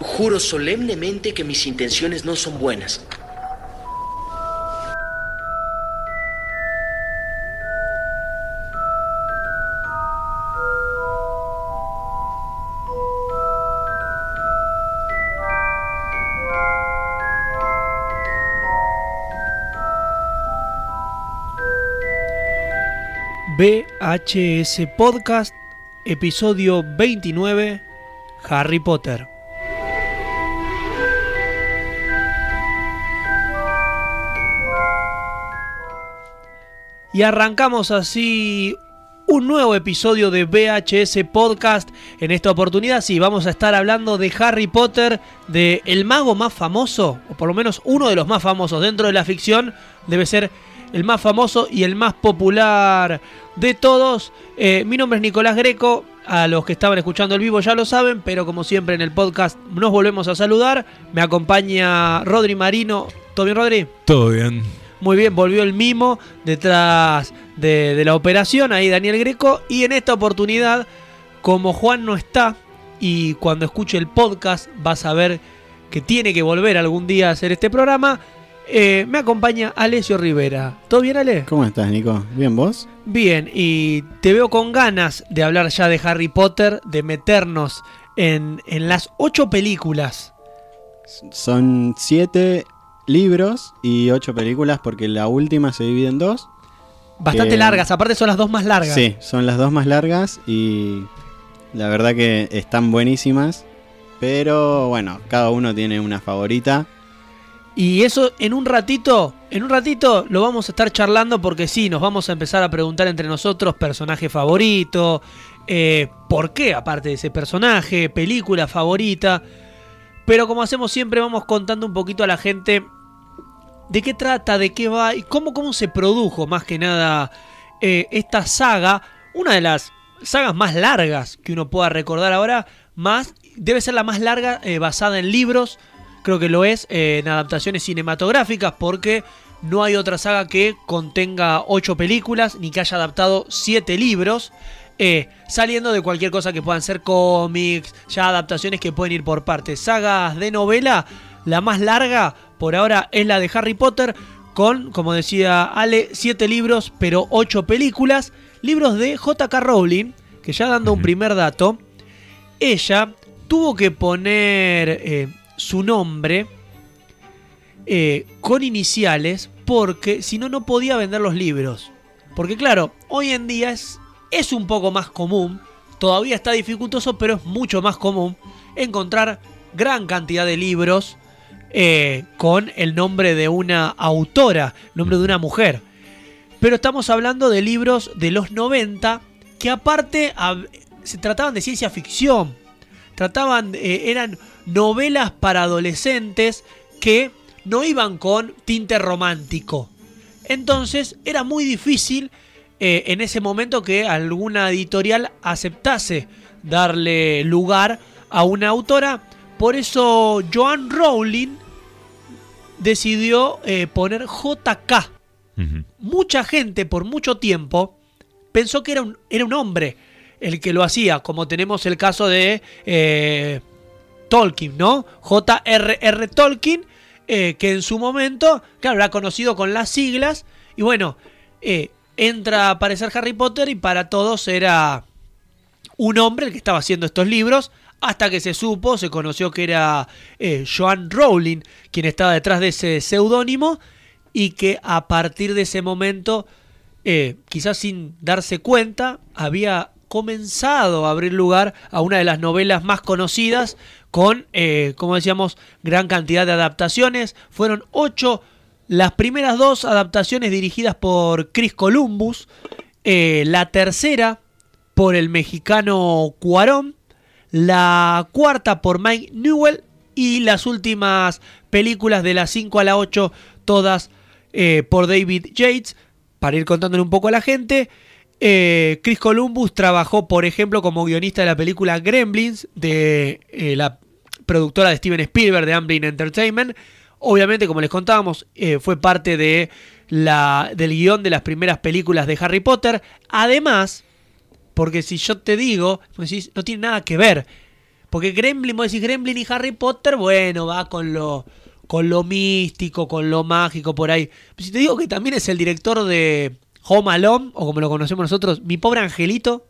Juro solemnemente que mis intenciones no son buenas. VHS Podcast, episodio 29, Harry Potter. Y arrancamos así un nuevo episodio de VHS Podcast. En esta oportunidad sí, vamos a estar hablando de Harry Potter, de el mago más famoso, o por lo menos uno de los más famosos dentro de la ficción, debe ser el más famoso y el más popular de todos. Eh, mi nombre es Nicolás Greco. A los que estaban escuchando el vivo ya lo saben, pero como siempre en el podcast nos volvemos a saludar. Me acompaña Rodri Marino. ¿Todo bien, Rodri? Todo bien. Muy bien, volvió el mimo detrás de, de la operación, ahí Daniel Greco. Y en esta oportunidad, como Juan no está, y cuando escuche el podcast vas a ver que tiene que volver algún día a hacer este programa, eh, me acompaña Alessio Rivera. ¿Todo bien, Ale? ¿Cómo estás, Nico? ¿Bien vos? Bien, y te veo con ganas de hablar ya de Harry Potter, de meternos en, en las ocho películas. Son siete libros y ocho películas porque la última se divide en dos. Bastante Que- largas, aparte son las dos más largas. Sí, son las dos más largas y la verdad que están buenísimas. Pero bueno, cada uno tiene una favorita. Y eso en un ratito, en un ratito lo vamos a estar charlando porque sí, nos vamos a empezar a preguntar entre nosotros personaje favorito, eh, por qué aparte de ese personaje, película favorita. Pero como hacemos siempre vamos contando un poquito a la gente de qué trata, de qué va y cómo, cómo se produjo más que nada eh, esta saga. Una de las sagas más largas que uno pueda recordar ahora, más debe ser la más larga eh, basada en libros creo que lo es eh, en adaptaciones cinematográficas porque no hay otra saga que contenga ocho películas ni que haya adaptado siete libros. Eh, saliendo de cualquier cosa que puedan ser cómics, ya adaptaciones que pueden ir por partes. Sagas de novela, la más larga por ahora es la de Harry Potter, con, como decía Ale, siete libros, pero ocho películas. Libros de J.K. Rowling, que ya dando un primer dato, ella tuvo que poner eh, su nombre eh, con iniciales porque si no, no podía vender los libros. Porque claro, hoy en día es, es un poco más común, todavía está dificultoso, pero es mucho más común encontrar gran cantidad de libros eh, con el nombre de una autora, nombre de una mujer. Pero estamos hablando de libros de los 90 que aparte se trataban de ciencia ficción. Trataban, eh, eran novelas para adolescentes que no iban con tinte romántico. Entonces era muy difícil eh, en ese momento que alguna editorial aceptase darle lugar a una autora. Por eso Joan Rowling decidió eh, poner JK mucha gente por mucho tiempo pensó que era un, era un hombre el que lo hacía, como tenemos el caso de eh, Tolkien, ¿no? J.R.R. Tolkien, eh, que en su momento, claro, era conocido con las siglas, y bueno, eh, entra a aparecer Harry Potter y para todos era un hombre el que estaba haciendo estos libros, hasta que se supo, se conoció que era eh, Joan Rowling quien estaba detrás de ese seudónimo y que a partir de ese momento, eh, quizás sin darse cuenta, había comenzado a abrir lugar a una de las novelas más conocidas con, eh, como decíamos, gran cantidad de adaptaciones. Fueron ocho, las primeras dos adaptaciones dirigidas por Chris Columbus, eh, la tercera por el mexicano Cuarón, la cuarta por Mike Newell y las últimas películas de las 5 a la 8, todas eh, por David Yates. Para ir contándole un poco a la gente, eh, Chris Columbus trabajó, por ejemplo, como guionista de la película Gremlins de la productora de Steven Spielberg de Amblin Entertainment. Obviamente, como les contábamos, eh, fue parte de la, del guion de las primeras películas de Harry Potter. Además, porque si yo te digo, no tiene nada que ver. Porque Gremlin, vos decís Gremlin y Harry Potter, bueno, va con lo, con lo místico, con lo mágico por ahí. Si te digo que también es el director de Home Alone, o como lo conocemos nosotros, Mi Pobre Angelito.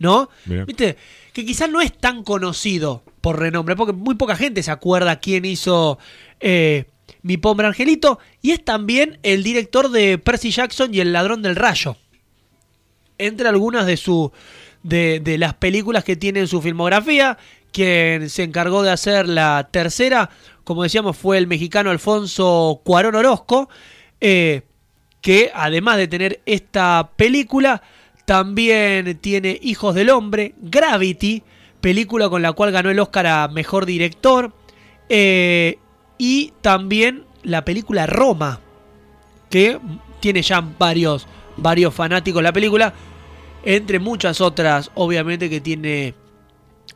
¿No? ¿Viste? Que quizás no es tan conocido por renombre, porque muy poca gente se acuerda quién hizo eh, Mi Pobre Angelito, y es también el director de Percy Jackson y El Ladrón del Rayo. Entre algunas de, su, de, de las películas que tiene en su filmografía, quien se encargó de hacer la tercera, como decíamos, fue el mexicano Alfonso Cuarón Orozco, eh, que además de tener esta película, también tiene Hijos del Hombre, Gravity, película con la cual ganó el Oscar a Mejor Director, eh, y también la película Roma, que tiene ya varios, varios fanáticos la película, entre muchas otras, obviamente, que tiene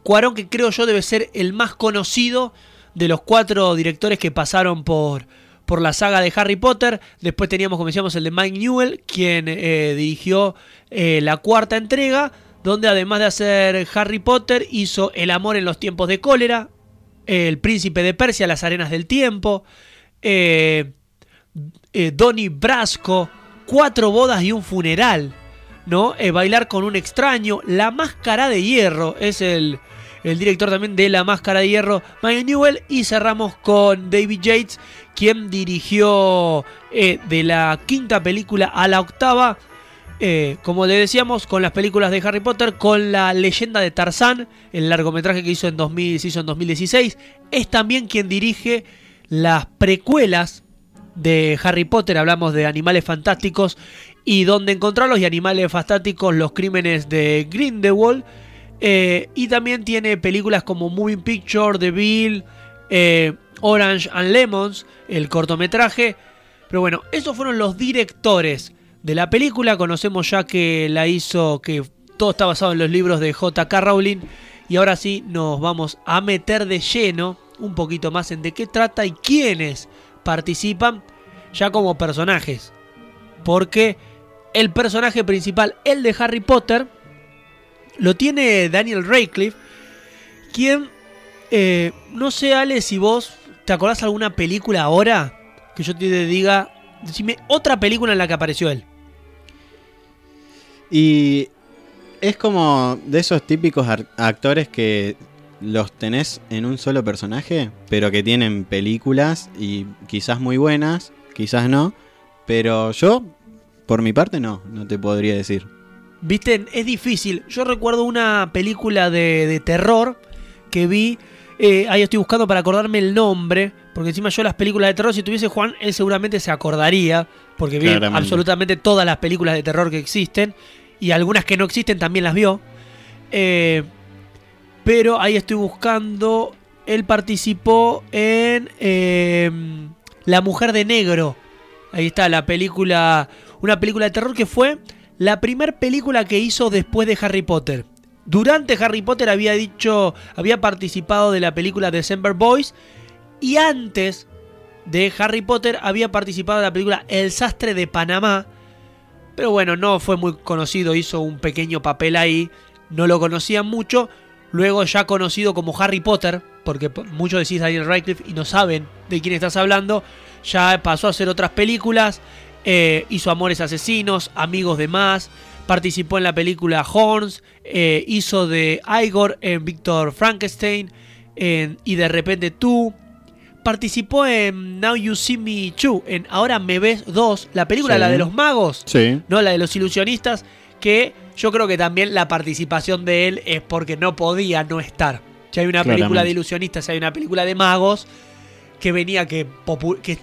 Cuarón, que creo yo debe ser el más conocido de los cuatro directores que pasaron por, por la saga de Harry Potter. Después teníamos, como decíamos, el de Mike Newell, quien eh, dirigió eh, la cuarta entrega, donde además de hacer Harry Potter, hizo El amor en los tiempos de cólera, El príncipe de Persia, Las arenas del tiempo, eh, Donnie Brasco, Cuatro bodas y un funeral, ¿no? Bailar con un extraño, La máscara de hierro, es el, el director también de La máscara de hierro, Mike Newell, y cerramos con David Yates, quien dirigió eh, de la quinta película a la octava, eh, como le decíamos, con las películas de Harry Potter, con la leyenda de Tarzán, el largometraje que hizo en, 2000, se hizo en 2016, es también quien dirige las precuelas de Harry Potter, hablamos de Animales Fantásticos y Dónde encontrarlos y Animales Fantásticos, Los Crímenes de Grindelwald. Eh, y también tiene películas como Moving Picture, The Bill, eh, Orange and Lemons, el cortometraje. Pero bueno, esos fueron los directores de la película. Conocemos ya que la hizo, que todo está basado en los libros de J.K. Rowling. Y ahora sí nos vamos a meter de lleno un poquito más en de qué trata y quiénes participan ya como personajes. Porque el personaje principal, el de Harry Potter, lo tiene Daniel Radcliffe, quien, eh, no sé Ale, si vos te acordás alguna película ahora que yo te diga, decime otra película en la que apareció él. Y es como de esos típicos actores que los tenés en un solo personaje, pero que tienen películas y quizás muy buenas, quizás no. Pero yo, por mi parte, no, no te podría decir. Viste, es difícil. Yo recuerdo una película de, de terror que vi. eh, ahí estoy buscando para acordarme el nombre. Porque encima yo las películas de terror, si tuviese Juan, él seguramente se acordaría. Porque vi Claramente. absolutamente todas las películas de terror que existen. Y algunas que no existen también las vio. Eh, pero ahí estoy buscando. Él participó en eh, La Mujer de Negro. Ahí está la película. Una película de terror que fue la primera película que hizo después de Harry Potter. Durante Harry Potter había dicho. Había participado de la película December Boys. Y antes de Harry Potter había participado de la película El Sastre de Panamá. Pero bueno, no fue muy conocido, hizo un pequeño papel ahí, no lo conocían mucho. Luego ya conocido como Harry Potter, porque muchos decís Daniel Radcliffe y no saben de quién estás hablando, ya pasó a hacer otras películas, eh, hizo Amores Asesinos, Amigos de Más, participó en la película Horns, eh, hizo de Igor en Victor Frankenstein en y de repente tú, participó en Now You See Me 2, en Ahora Me Ves 2, la película Sí. la de los magos, Sí. no la de los ilusionistas, que yo creo que también la participación de él es porque no podía no estar. Si hay una película de ilusionistas, si hay una película de magos, que venía que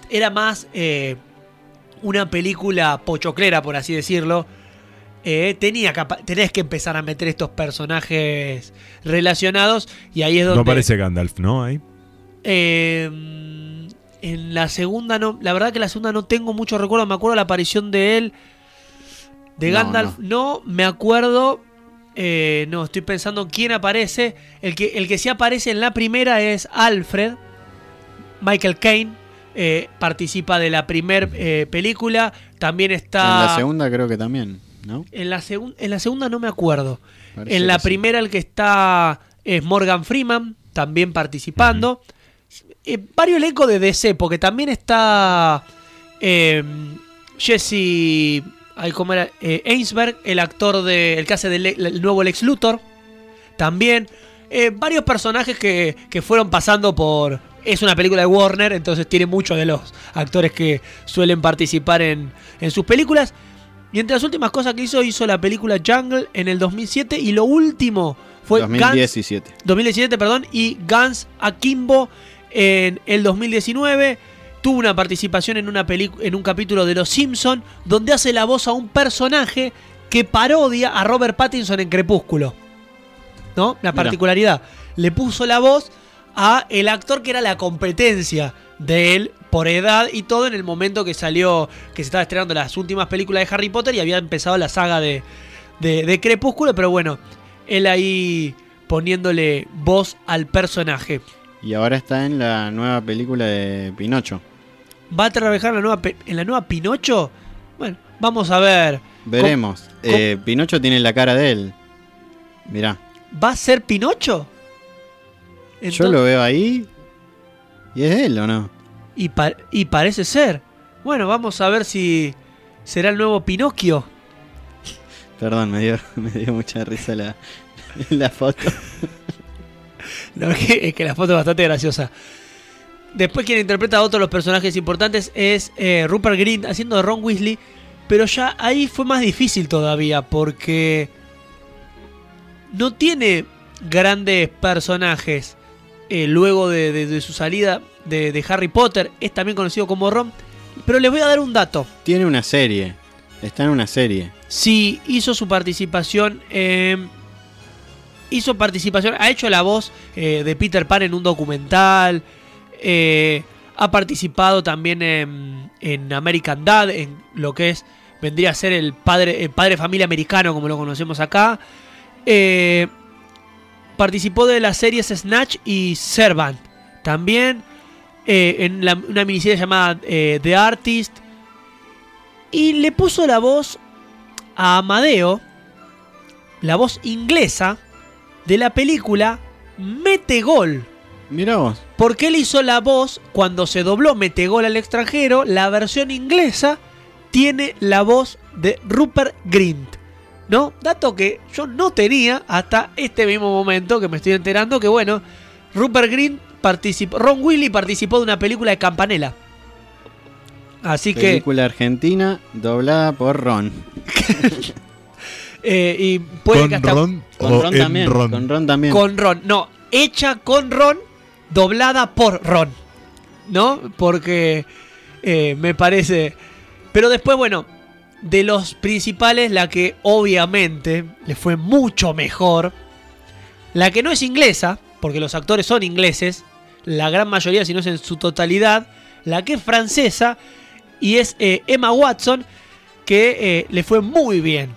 era más eh, una película pochoclera, por así decirlo. eh, tenía tenés que empezar a meter estos personajes relacionados y ahí es donde No aparece Gandalf, ¿no? Ahí. eh, en la segunda no, la verdad que la segunda no tengo mucho recuerdo, me acuerdo la aparición de él, de No, Gandalf, no, me acuerdo, eh, no, estoy pensando quién aparece, el que, el que sí aparece en la primera es Alfred, Michael Caine, eh, participa de la primer eh, película, también está... En la segunda creo que también, ¿no? En la, en la segunda no me acuerdo. Parece en la sí. primera el que está Es Morgan Freeman también participando. Eh, varios elencos de DC, porque también está eh, Jesse ay, ¿cómo era? Ainsberg, el actor de, el que hace del el nuevo Lex Luthor. También eh, varios personajes que, que fueron pasando por... Es una película de Warner, entonces tiene muchos de los actores que suelen participar en, en sus películas. Y entre las últimas cosas que hizo, hizo la película Jungle en el 2007 y lo último fue Guns- 2017. 2017, perdón, y Guns Akimbo en el 2019. Tuvo una participación en, una en un capítulo de Los Simpson donde hace la voz a un personaje que parodia a Robert Pattinson en Crepúsculo. ¿No? La particularidad. Le puso la voz a el actor que era la competencia de él por edad y todo en el momento que salió, que se estaba estrenando las últimas películas de Harry Potter y había empezado la saga de, de, de Crepúsculo, pero bueno, él ahí poniéndole voz al personaje. Y ahora está en la nueva película de Pinocho. ¿Va a trabajar en la nueva, pe- en la nueva Pinocho? Bueno, vamos a ver. Veremos. Eh, Pinocho tiene la cara de él. Mirá, ¿Va a ser Pinocho? Yo lo veo ahí. ¿Y es él o no? y, pa- y parece ser. Bueno, vamos a ver si será el nuevo Pinocchio. Perdón, me dio, me dio mucha risa la, la foto. No, es que, es que la foto es bastante graciosa. Después quien interpreta a otro de los personajes importantes es eh, Rupert Grint haciendo de Ron Weasley. Pero ya ahí fue más difícil todavía porque no tiene grandes personajes eh, luego de, de- de su salida de, de Harry Potter. Es también conocido como Ron. Pero les voy a dar un dato. Tiene una serie. Está en una serie. Sí, hizo su participación. eh, hizo participación. Ha hecho la voz eh, de Peter Pan en un documental. eh, ha participado también en, en American Dad, en lo que es. Vendría a ser el padre, el padre familia americano, como lo conocemos acá. Eh, participó de las series Snatch y Servant. También eh, en la- una miniserie llamada eh, The Artist. Y le puso la voz a Amadeo, la voz inglesa de la película Metegol. Mira vos. Porque él hizo la voz cuando se dobló Metegol al extranjero, la versión inglesa tiene la voz de Rupert Grint. ¿No? Dato que yo no tenía hasta este mismo momento que me estoy enterando que bueno, Rupert Grint participó, Ron Willy participó de una película de Campanella. Así que Película argentina doblada por Ron. eh, y puede que ¿Con hasta Ron Con o Ron también. Ron? Con Ron también. con Ron, no, hecha con Ron, doblada por Ron, ¿no? Porque eh, me parece. Pero después, bueno, de los principales, la que obviamente le fue mucho mejor, la que no es inglesa, porque los actores son ingleses, la gran mayoría, si no es en su totalidad, la que es francesa y es eh, Emma Watson, que eh, le fue muy bien.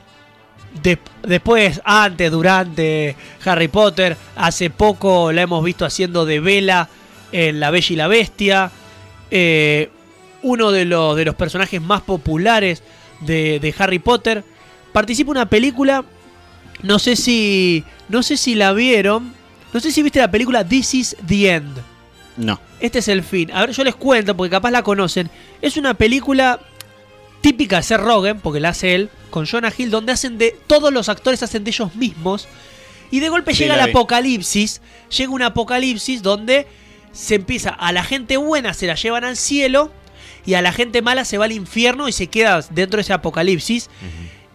De- después, antes, durante Harry Potter, hace poco la hemos visto haciendo de Bella en La Bella y la Bestia. eh, uno de los, de los personajes más populares de, de Harry Potter. Participa una película. No sé si. No sé si la vieron. No sé si viste la película This is the End. No. Este es el fin. A ver, yo les cuento porque capaz la conocen. Es una película típica de Seth Rogen, porque la hace él, con Jonah Hill, donde hacen de. Todos los actores hacen de ellos mismos. Y de golpe Sí, llega el vi. apocalipsis. Llega un apocalipsis donde se empieza. A la gente buena se la llevan al cielo. Y a la gente mala se va al infierno y se queda dentro de ese apocalipsis.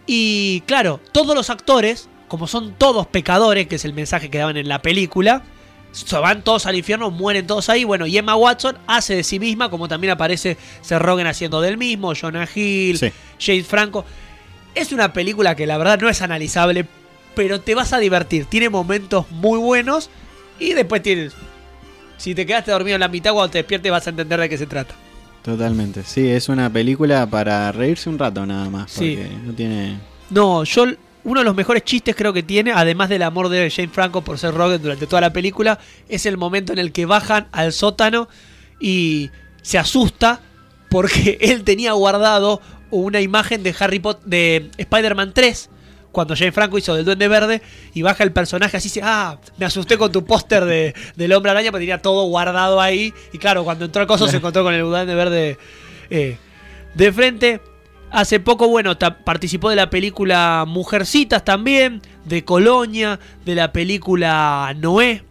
Y claro, todos los actores, como son todos pecadores, que es el mensaje que daban en la película, se van todos al infierno, mueren todos ahí. Bueno, y Emma Watson hace de sí misma, como también aparece Seth Rogen haciendo del mismo, Jonah Hill, Sí. James Franco. Es una película que la verdad no es analizable, pero te vas a divertir. Tiene momentos muy buenos y después tienes... Si te quedaste dormido en la mitad, cuando te despiertes vas a entender de qué se trata. Totalmente. Sí, es una película para reírse un rato nada más. Sí. Porque no tiene. No, yo uno de los mejores chistes creo que tiene, además del amor de Jane Franco por ser Rogen durante toda la película, es el momento en el que bajan al sótano y se asusta porque él tenía guardado una imagen de Harry Potter de Spider-Man 3 cuando Jane Franco hizo del Duende Verde y baja el personaje así, dice, ah, me asusté con tu póster de, del Hombre Araña, porque tenía todo guardado ahí. Y claro, cuando entró al coso se encontró con el Duende Verde eh, de frente. Hace poco, bueno, participó de la película Mujercitas también, de Colonia, de la película Noé.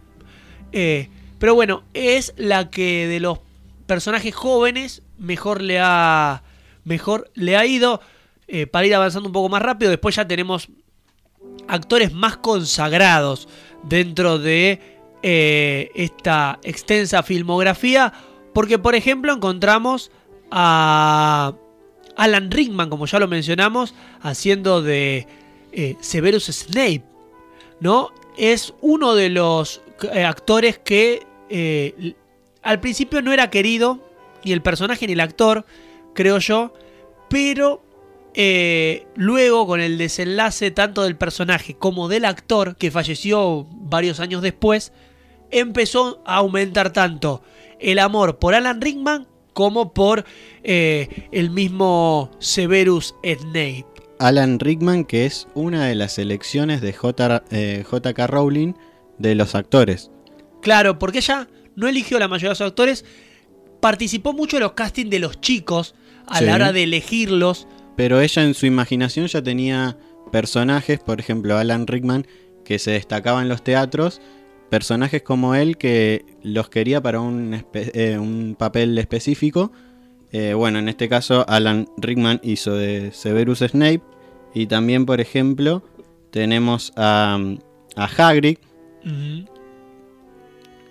Eh, pero bueno, es la que de los personajes jóvenes mejor le ha, mejor le ha ido. Eh, para ir avanzando un poco más rápido, después ya tenemos actores más consagrados dentro de eh, esta extensa filmografía. Porque, por ejemplo, encontramos a Alan Rickman, como ya lo mencionamos, haciendo de eh, Severus Snape. ¿No? Es uno de los actores que al principio no era querido, ni el personaje ni el actor, creo yo, pero eh, luego con el desenlace tanto del personaje como del actor, que falleció varios años después, empezó a aumentar tanto el amor por Alan Rickman como por eh, el mismo Severus Snape. Alan Rickman, que es una de las elecciones de J, eh, JK Rowling de los actores. Claro, porque ella no eligió la mayoría de los actores, participó mucho en los castings de los chicos a la hora de elegirlos. Pero ella en su imaginación ya tenía personajes, por ejemplo Alan Rickman, que se destacaba en los teatros, personajes como él que los quería para un, eh, papel específico. Eh, bueno, en este caso Alan Rickman hizo de Severus Snape y también, por ejemplo, tenemos a, a Hagrid,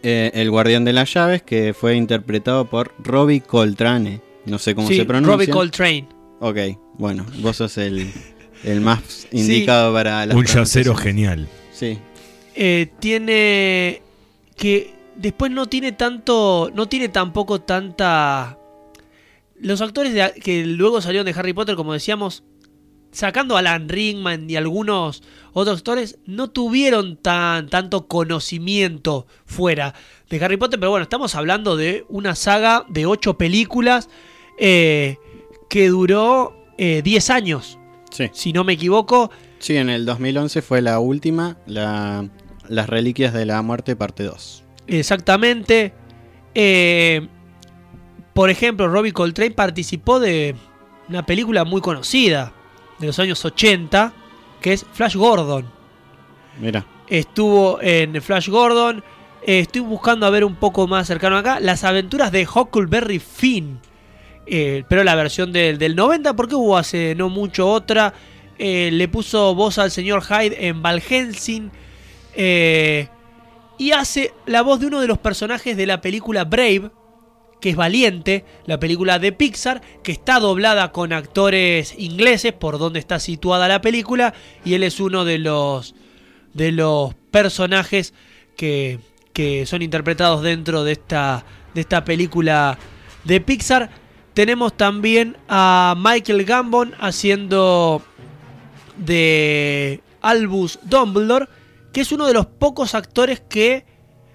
eh, el Guardián de las Llaves, que fue interpretado por Robbie Coltrane. No sé cómo se pronuncia. Robbie Coltrane. Ok, bueno, vos sos el, más indicado para la. Un yacero genial. Sí. Eh, tiene. que después no tiene tanto. No tiene tampoco tanta. Los actores que luego salieron de Harry Potter, como decíamos, sacando a Alan Rickman y algunos otros actores, no tuvieron tan, tanto conocimiento fuera de Harry Potter. Pero bueno, estamos hablando de una saga de ocho películas eh, que duró 10 eh, años. Si no me equivoco. Sí, en el 2011 fue la última, la, Las Reliquias de la Muerte, parte 2. Exactamente. Eh, por ejemplo, Robbie Coltrane participó de una película muy conocida, de los años 80, que es Flash Gordon. Mira. Estuvo en Flash Gordon. Eh, estoy buscando a ver un poco más cercano acá. Las aventuras de Huckleberry Finn. Eh, pero la versión del, del 90, porque hubo hace no mucho otra. Eh, le puso voz al señor Hyde en Val Helsing. y hace la voz de uno de los personajes de la película Brave, que es Valiente, la película de Pixar, que está doblada con actores ingleses por donde está situada la película, y él es uno de los, de los personajes que, que son interpretados dentro de esta, de esta película de Pixar. Tenemos también a Michael Gambon haciendo de Albus Dumbledore, que es uno de los pocos actores que,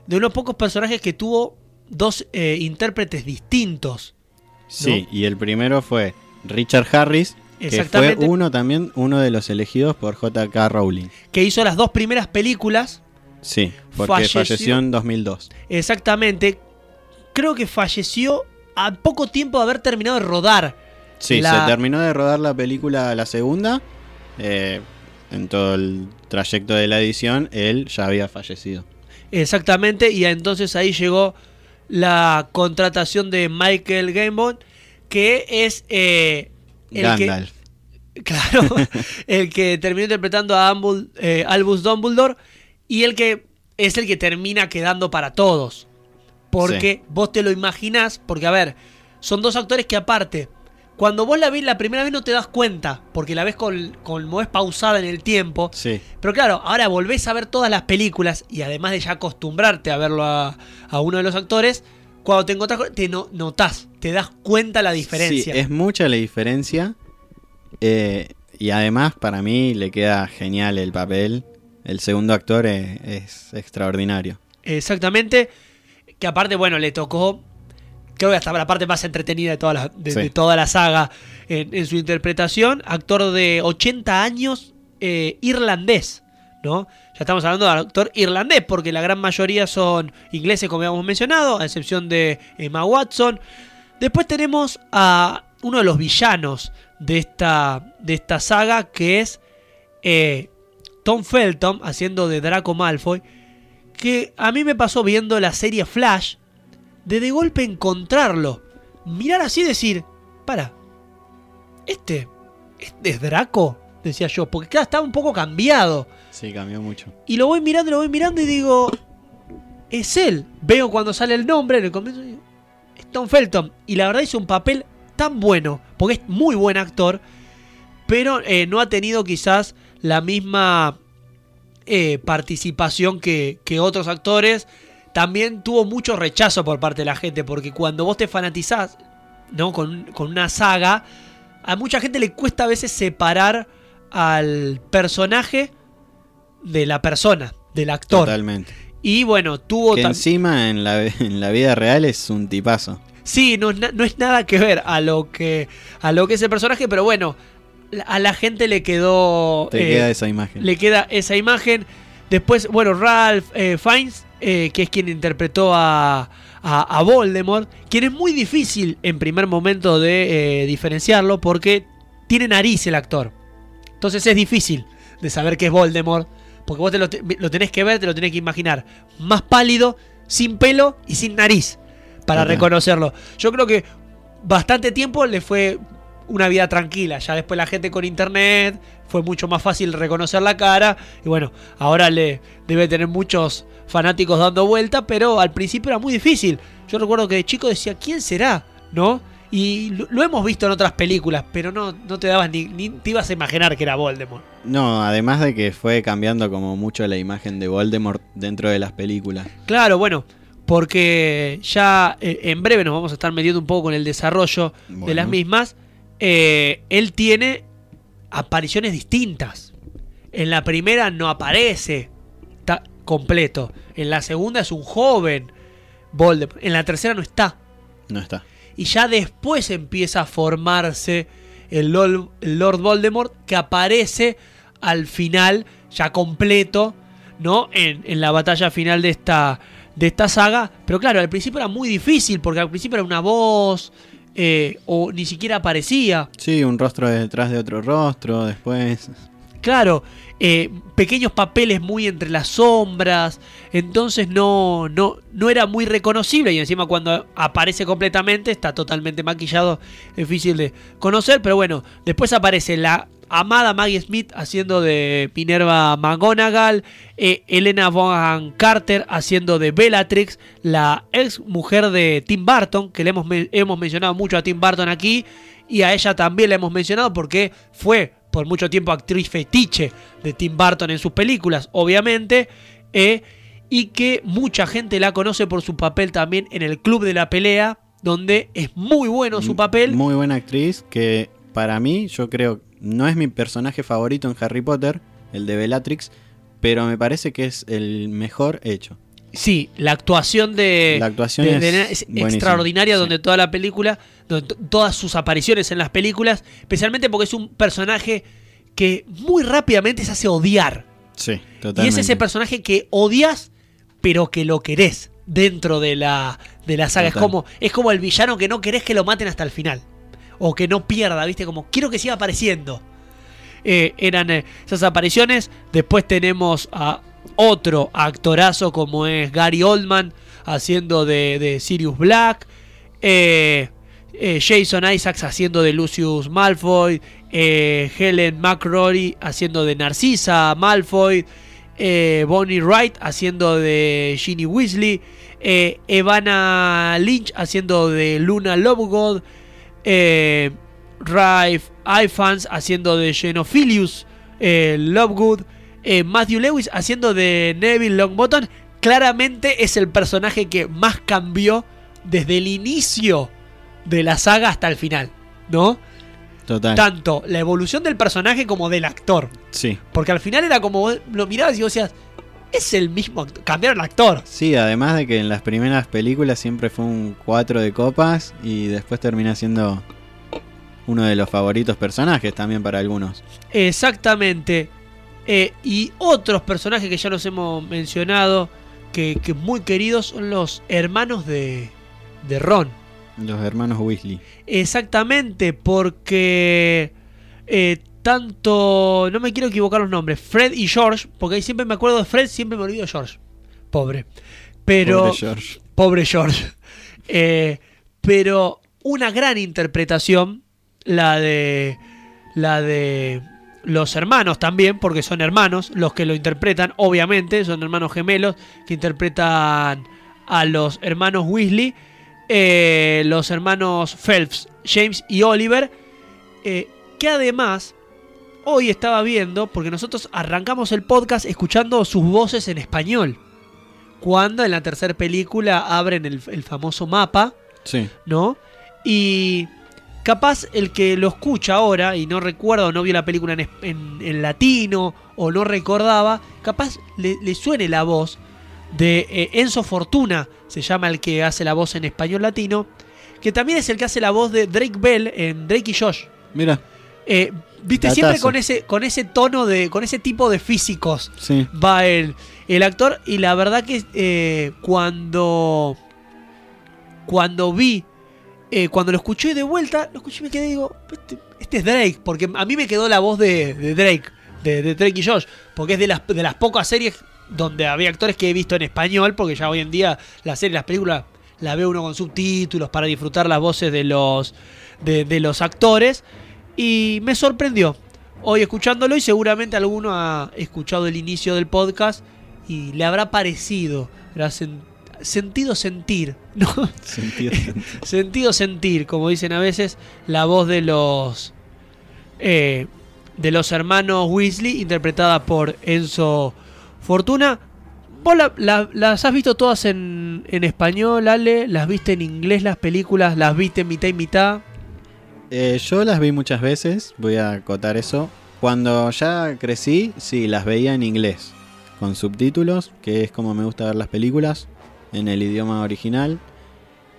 de unos pocos personajes que tuvo dos eh, intérpretes distintos. Sí, y el primero fue Richard Harris, que fue uno también, uno de los elegidos por J.K. Rowling. Que hizo las dos primeras películas. Sí, porque falleció, en 2002. Exactamente. Creo que falleció a poco tiempo de haber terminado de rodar. Sí, se terminó de rodar la película, la segunda. Eh, en todo el trayecto de la edición, él ya había fallecido. Exactamente, y entonces ahí llegó la contratación de Michael Gambon, que es eh, el que claro, el que terminó interpretando a eh, Albus Dumbledore y el que es el que termina quedando para todos. Porque vos te lo imaginás, porque a ver, son dos actores que aparte, cuando vos la ves la primera vez no te das cuenta, porque la ves con, como es pausada en el tiempo. Sí. Pero claro, ahora volvés a ver todas las películas y además de ya acostumbrarte a verlo a, uno de los actores, cuando te encontrás te no, notás, te das cuenta la diferencia. Sí, es mucha la diferencia. Eh, y además para mí le queda genial el papel. El segundo actor es, extraordinario. Exactamente. Que aparte, bueno, le tocó creo que hasta la parte más entretenida de toda la, de, toda la saga en, su interpretación. Actor de 80 años, eh, irlandés, ¿no? Ya estamos hablando de actor irlandés, porque la gran mayoría son ingleses, como habíamos mencionado, a excepción de Emma Watson. Después tenemos a uno de los villanos de esta, de esta saga, que es eh, Tom Felton, haciendo de Draco Malfoy, que a mí me pasó viendo la serie Flash, de de golpe encontrarlo, mirar así y decir, para, este, este es Draco, decía yo, porque claro, estaba un poco cambiado. Sí, cambió mucho. Y lo voy mirando, lo voy mirando y digo, es él. Veo cuando sale el nombre en el comienzo y digo, es Tom Felton. Y la verdad hizo un papel tan bueno, porque es muy buen actor, pero eh, no ha tenido quizás la misma eh, participación que, que otros actores. También tuvo mucho rechazo por parte de la gente, porque cuando vos te fanatizás ¿no? con, con una saga, a mucha gente le cuesta a veces separar al personaje de la persona, del actor. Totalmente. Y bueno, tuvo Que encima en la, en la vida real es un tipazo. Sí, no, no es nada que ver a lo que a lo que es el personaje, pero bueno, a la gente le quedó Te eh, queda esa imagen. le queda esa imagen. Después, bueno, Ralph eh, Fiennes, eh, que es quien interpretó a, a, a Voldemort, quien es muy difícil en primer momento de eh, diferenciarlo porque tiene nariz el actor. Entonces es difícil de saber que es Voldemort, porque vos te lo, te- lo tenés que ver, te lo tenés que imaginar. Más pálido, sin pelo y sin nariz para Ajá. reconocerlo. Yo creo que bastante tiempo le fue una vida tranquila. Ya después la gente con internet fue mucho más fácil reconocer la cara. Y bueno, ahora le debe tener muchos fanáticos dando vuelta, pero al principio era muy difícil. Yo recuerdo que de chico decía, ¿quién será? ¿No? Y lo, hemos visto en otras películas, pero no, no te dabas ni, ni te ibas a imaginar que era Voldemort. No, además de que fue cambiando como mucho la imagen de Voldemort dentro de las películas. Claro, bueno, porque ya eh, en breve nos vamos a estar metiendo un poco con el desarrollo de las mismas. Eh, él tiene apariciones distintas. En la primera no aparece completo. En la segunda es un joven Voldemort. En la tercera no está. No está. Y ya después empieza a formarse el Lord, el Lord Voldemort que aparece al final, ya completo, ¿no? En, en la batalla final de esta, de esta saga. Pero claro, al principio era muy difícil porque al principio era una voz eh, o ni siquiera aparecía. Sí, un rostro detrás de otro rostro, después. Claro, eh, pequeños papeles muy entre las sombras, entonces no, no, no era muy reconocible y encima cuando aparece completamente está totalmente maquillado, difícil de conocer, pero bueno, después aparece la amada Maggie Smith haciendo de Minerva McGonagall, eh, Elena Bonham Carter haciendo de Bellatrix, la ex mujer de Tim Burton, que le hemos, hemos mencionado mucho a Tim Burton aquí, y a ella también la hemos mencionado porque fue por mucho tiempo actriz fetiche de Tim Burton en sus películas, obviamente, eh, y que mucha gente la conoce por su papel también en el Club de la Pelea, donde es muy bueno su papel. Muy buena actriz que para mí, yo creo, no es mi personaje favorito en Harry Potter, el de Bellatrix, pero me parece que es el mejor hecho. Sí, la actuación de, La actuación de- es de extraordinaria, sí. donde toda la película, donde to- todas sus apariciones en las películas, especialmente porque es un personaje que muy rápidamente se hace odiar. Sí, Y totalmente. es ese personaje que odias, pero que lo querés dentro de la, de la saga. Es como, es como el villano que no querés que lo maten hasta el final. O que no pierda, ¿viste? Como quiero que siga apareciendo. Eh, eran eh, esas apariciones. Después tenemos a otro actorazo como es Gary Oldman haciendo de, de Sirius Black. Eh, Jason Isaacs haciendo de Lucius Malfoy. Helen McRory haciendo de Narcisa Malfoy. Bonnie Wright haciendo de Ginny Weasley. Evana Lynch haciendo de Luna Lovegood. Eh, Ralph Ifans haciendo de Xenophilius eh, Lovegood. eh, Matthew Lewis haciendo de Neville Longbottom. Claramente es el personaje que más cambió desde el inicio de la saga hasta el final, ¿no? Total. Tanto la evolución del personaje como del actor. Sí. Porque al final era como vos lo mirabas y vos decías, es el mismo actor. Cambiaron actor. Sí, además de que en las primeras películas siempre fue un 4 de copas y después termina siendo uno de los favoritos personajes también para algunos. Exactamente. Eh, y otros personajes que ya los hemos mencionado, que, que muy queridos, son los hermanos de, de Ron. Los hermanos Weasley. Exactamente, porque eh, tanto, no me quiero equivocar los nombres, Fred y George, porque ahí siempre me acuerdo de Fred, siempre me olvido de George. Pobre. Pero... Pobre George. Pobre George. Eh, pero una gran interpretación, la de... La de los hermanos también, porque son hermanos los que lo interpretan, obviamente, son hermanos gemelos que interpretan a los hermanos Weasley, eh, los hermanos Phelps, James y Oliver, eh, que además hoy estaba viendo, porque nosotros arrancamos el podcast escuchando sus voces en español, cuando en la tercera película abren el, el famoso mapa, Sí. ¿no? Y capaz el que lo escucha ahora y no recuerda o no vio la película en, es- en- en latino o no recordaba, capaz le, le suene la voz de eh, Enzo Fortuna, se llama el que hace la voz en español latino, que también es el que hace la voz de Drake Bell en Drake y Josh. Mira, Eh, Viste, siempre con ese, con ese tono de, con ese tipo de físicos sí. va el, el actor. Y la verdad que eh, cuando cuando vi eh, cuando lo escuché de vuelta lo escuché y me quedé y digo este, este es Drake porque a mí me quedó la voz de, de Drake de, de Drake y Josh porque es de las, de las pocas series donde había actores que he visto en español porque ya hoy en día las series las películas la ve uno con subtítulos para disfrutar las voces de los de, de los actores y me sorprendió hoy escuchándolo y seguramente alguno ha escuchado el inicio del podcast y le habrá parecido, habrá sen- sentido sentir, ¿no? Sentido. sentido sentir, como dicen a veces, la voz de los eh, de los hermanos Weasley, interpretada por Enzo Fortuna. ¿Vos la- la- las has visto todas en, en español, Ale? ¿Las viste en inglés las películas? ¿Las viste mitad y mitad? Eh, yo las vi muchas veces, voy a acotar eso. Cuando ya crecí, sí, las veía en inglés, con subtítulos, que es como me gusta ver las películas, en el idioma original.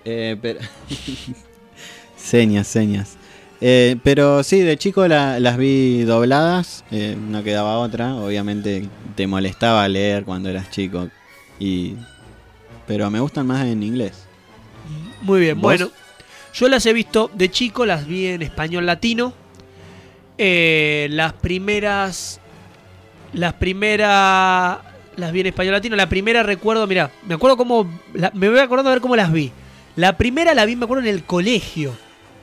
Eh, pero... señas, señas. Eh, pero sí, de chico la- las vi dobladas, eh, no quedaba otra. Obviamente te molestaba leer cuando eras chico. Y... Pero me gustan más en inglés. Muy bien, ¿Vos? bueno. Yo las he visto de chico, las vi en español latino. Eh, las primeras. Las primeras. Las vi en español latino. La primera recuerdo, mira, me acuerdo cómo. me voy acordando a ver cómo las vi. La primera la vi, me acuerdo, en el colegio.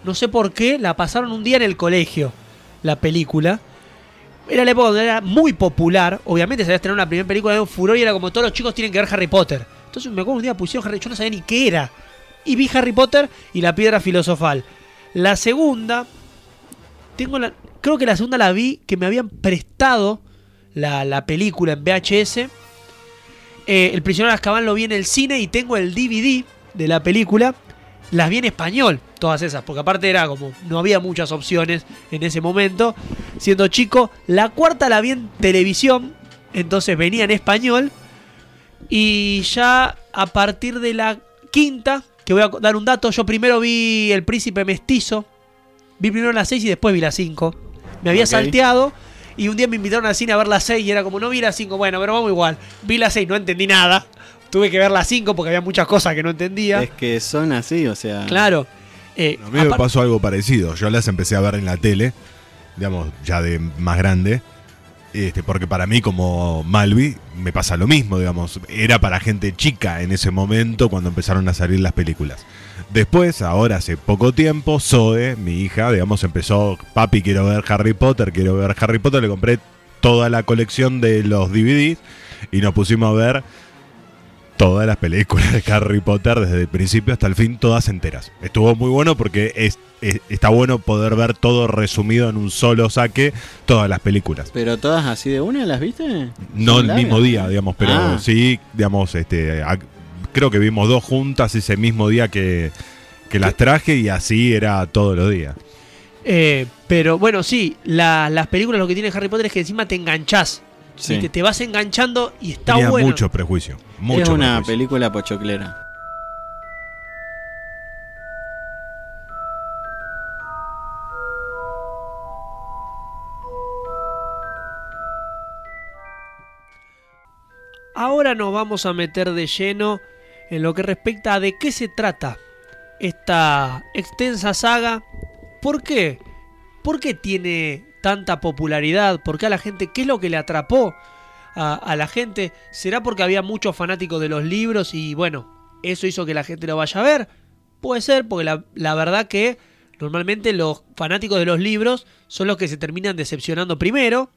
No sé por qué, la pasaron un día en el colegio. La película. Era la época donde era muy popular. Obviamente se había estrenado una primera película de un furor y era como todos los chicos tienen que ver Harry Potter. Entonces me acuerdo un día pusieron Harry, yo no sabía ni qué era. Y vi Harry Potter y la piedra filosofal. La segunda, tengo la, creo que la segunda la vi que me habían prestado la, la película en VHS. Eh, el prisionero de Azkaban lo vi en el cine y tengo el DVD de la película. Las vi en español, todas esas, porque aparte era como, no había muchas opciones en ese momento. Siendo chico, la cuarta la vi en televisión, entonces venía en español. Y ya a partir de la quinta, que voy a dar un dato, yo primero vi El Príncipe Mestizo. Vi primero la 6 y después vi la 5. Me había salteado y un día me invitaron al cine a ver la 6 y era como, no vi la 5, bueno, pero vamos igual. Vi la 6, no entendí nada. Tuve que ver la 5 porque había muchas cosas que no entendía. Es que son así, o sea... Claro. Eh, A mí me pasó algo parecido. Yo las empecé a ver en la tele, digamos, ya de más grande. Este, porque para mí, como Malvi, me pasa lo mismo, digamos. Era para gente chica en ese momento cuando empezaron a salir las películas. Después, ahora hace poco tiempo, Zoe, mi hija, digamos, empezó, papi, quiero ver Harry Potter, quiero ver Harry Potter, le compré toda la colección de los DVDs y nos pusimos a ver todas las películas de Harry Potter desde el principio hasta el fin, todas enteras. Estuvo muy bueno porque es, es- está bueno poder ver todo resumido en un solo saque, todas las películas. Pero todas así de una, ¿las viste? No el mismo día, digamos, pero Ah. sí, digamos, este, a- creo que vimos dos juntas ese mismo día que, que las traje y así era todos los días. eh, pero bueno, sí, la- las películas lo que tiene Harry Potter es que encima te enganchás. Sí. ¿viste? Te vas enganchando y está Tenía bueno. mucho prejuicio. Mucho es una prejuicio. película pochoclera. ahora nos vamos a meter de lleno en lo que respecta a de qué se trata esta extensa saga. ¿Por qué? ¿Por qué tiene tanta popularidad? ¿Por qué a la gente? ¿Qué es lo que le atrapó a, la gente? ¿Será porque había muchos fanáticos de los libros y bueno, eso hizo que la gente lo vaya a ver? Puede ser, porque la, la verdad que normalmente los fanáticos de los libros son los que se terminan decepcionando primero.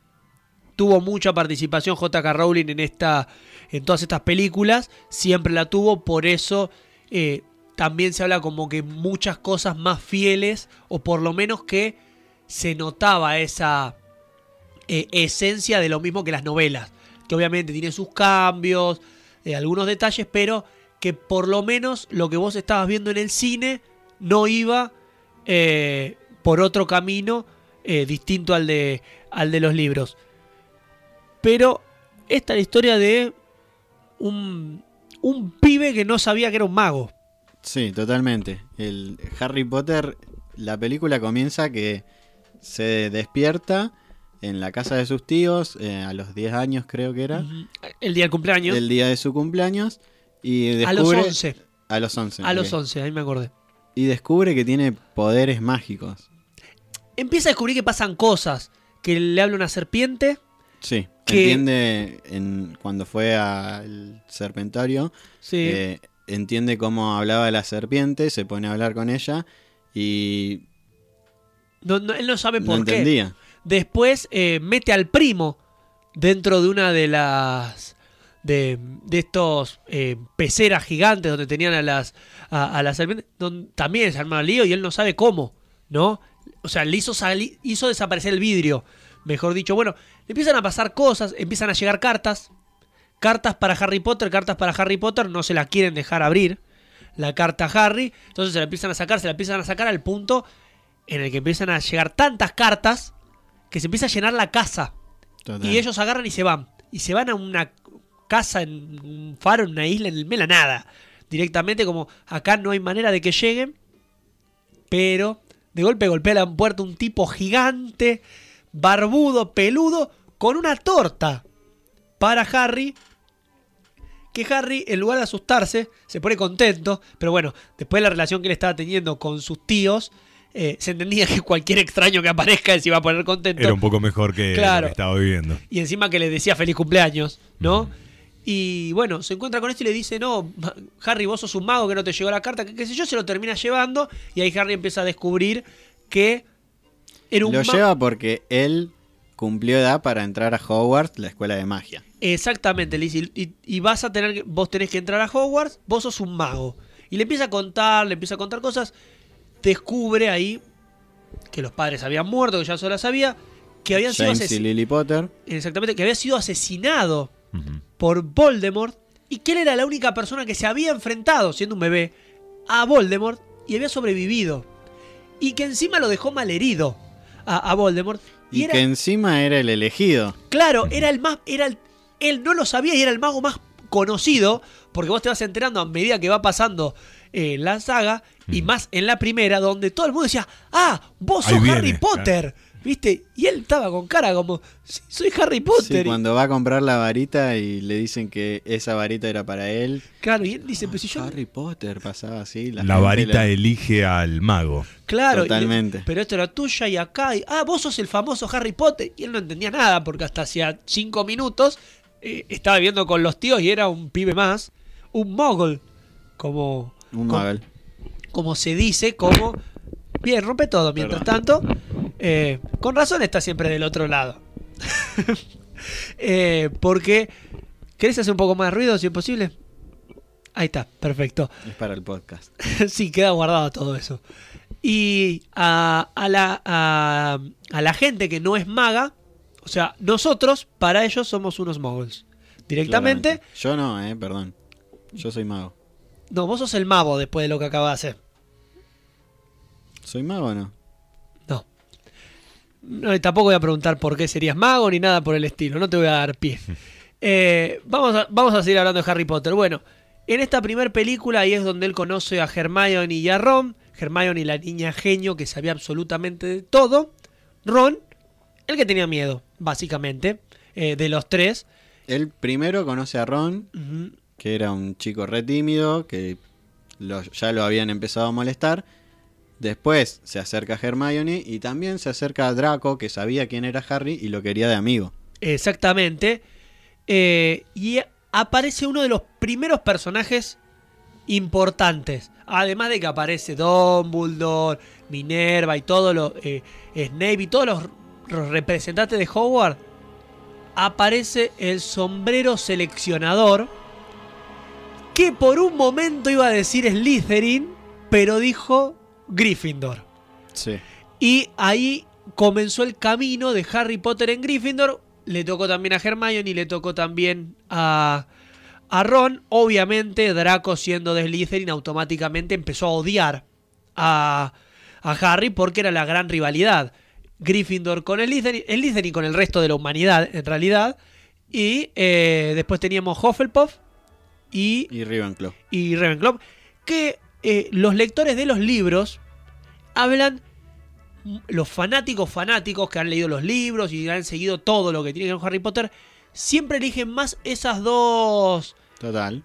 Tuvo mucha participación JK Rowling en, esta, en todas estas películas, siempre la tuvo, por eso eh, también se habla como que muchas cosas más fieles, o por lo menos que se notaba esa eh, esencia de lo mismo que las novelas, que obviamente tiene sus cambios, eh, algunos detalles, pero que por lo menos lo que vos estabas viendo en el cine no iba eh, por otro camino distinto al de, al de los libros. Pero esta es la historia de un, un pibe que no sabía que era un mago. Sí, totalmente. El Harry Potter, la película comienza que se despierta en la casa de sus tíos eh, a los 10 años creo que era, El día del cumpleaños. el día de su cumpleaños y a los descubre 11. a los 11. A los ok. 11, ahí me acordé. y descubre que tiene poderes mágicos. Empieza a descubrir que pasan cosas. Que le habla una serpiente. Sí, Que- entiende en, cuando fue al serpentorio, Sí. eh, entiende cómo hablaba la serpiente, se pone a hablar con ella y No- no- él no sabe no por qué. entendía. Después eh, mete al primo dentro de una de las. de, de estos eh, peceras gigantes donde tenían a las. a, a las serpientes. Donde también se arma el lío y él no sabe cómo, ¿no? O sea, le hizo, sali- hizo desaparecer el vidrio. Mejor dicho, bueno, le empiezan a pasar cosas, empiezan a llegar cartas. Cartas para Harry Potter, cartas para Harry Potter, no se la quieren dejar abrir. La carta a Harry, entonces se la empiezan a sacar, se la empiezan a sacar al punto en el que empiezan a llegar tantas cartas que se empieza a llenar la casa. Total. Y ellos agarran y se van. Y se van a una casa en un faro, en una isla, en el medio de la nada. Directamente como acá no hay manera de que lleguen. Pero de golpe golpea la puerta un tipo gigante, barbudo, peludo, con una torta para Harry. Que Harry, en lugar de asustarse, se pone contento. Pero bueno, después de la relación que él estaba teniendo con sus tíos, eh, se entendía que cualquier extraño que aparezca él se iba a poner contento. Era un poco mejor que Claro. lo que estaba viviendo. Y encima que le decía feliz cumpleaños, ¿no? Y bueno, se encuentra con esto y le dice, no, Harry, vos sos un mago que no te llegó la carta, que qué sé yo, se lo termina llevando. Y ahí Harry empieza a descubrir que era un Lo lleva porque él cumplió edad para entrar a Hogwarts, la escuela de magia. Exactamente, le dice, y, y vas a tener que, vos tenés que entrar a Hogwarts, vos sos un mago. Y le empieza a contar, le empieza a contar cosas. Descubre ahí que los padres habían muerto, que ya se lo sabía, que habían sido y. Lily Potter. Exactamente, que había sido asesinado por Voldemort y que él era la única persona que se había enfrentado, siendo un bebé, a Voldemort y había sobrevivido. Y que encima lo dejó malherido a, a Voldemort. Y, Y, era, que encima era el elegido. claro, era el más, era el- él no lo sabía y era el mago más conocido, porque vos te vas enterando a medida que va pasando eh, la saga, y más en la primera, donde todo el mundo decía, ah, vos sos viene, Harry Potter, ¿viste? Y él estaba con cara como, sí, soy Harry Potter. Sí, Y- cuando va a comprar la varita y le dicen que esa varita era para él. Claro, y él dice, pero si yo... Harry Potter pasaba así. La, gente varita la- elige al mago. Claro, le- Totalmente. pero esto era tuya y acá. y- ah, vos sos el famoso Harry Potter. Y él no entendía nada porque hasta hacía cinco minutos eh, estaba viviendo con los tíos y era un pibe más. Un mogul. Como, Un como, como se dice, como. Bien, rompe todo. Mientras tanto, eh, con razón está siempre del otro lado. Eh, porque. ¿Querés hacer un poco más de ruido si es posible? Ahí está, perfecto. Es para el podcast. sí, queda guardado todo eso. Y a, a la, a, a la gente que no es maga, o sea, nosotros, para ellos somos unos moguls. Directamente, Claramente. Yo no, eh, perdón. Yo soy mago. No, vos sos el mago después de lo que acaba de hacer. ¿Soy mago o no? No. Tampoco voy a preguntar por qué serías mago ni nada por el estilo. No te voy a dar pie. Eh, vamos, a, vamos a seguir hablando de Harry Potter. Bueno, en esta primera película ahí es donde él conoce a Hermione y a Ron. Hermione, la niña genio que sabía absolutamente de todo. Ron, el que tenía miedo, básicamente, eh, de los tres. Él primero conoce a Ron, Ujú. Que era un chico re tímido, que ya lo habían empezado a molestar. Después se acerca Hermione y también se acerca a Draco, que sabía quién era Harry y lo quería de amigo. Exactamente. Eh, y aparece uno de los primeros personajes importantes. Además de que aparece Dumbledore, Minerva y todo lo. eh, Snape y todos los, los representantes de Hogwarts. Aparece el sombrero seleccionador. Que por un momento iba a decir Slytherin. Pero dijo Gryffindor. Sí. Y ahí comenzó el camino de Harry Potter en Gryffindor. Le tocó también a Hermione y le tocó también a, a Ron. Obviamente, Draco siendo de Slytherin automáticamente empezó a odiar a, a Harry porque era la gran rivalidad. Gryffindor con Slytherin, Slytherin con el resto de la humanidad en realidad. Y eh, después teníamos Hufflepuff y Y Ravenclaw. y Ravenclaw, que eh, los lectores de los libros hablan, los fanáticos fanáticos que han leído los libros y han seguido todo lo que tiene que ver con Harry Potter, siempre eligen más esas dos Total.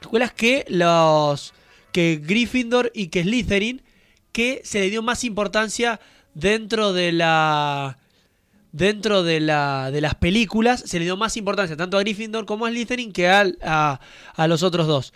escuelas que los que Gryffindor y que Slytherin, que se le dio más importancia dentro de la dentro de, la, de las películas, se le dio más importancia tanto a Gryffindor como a Slytherin que al- a, a los otros dos.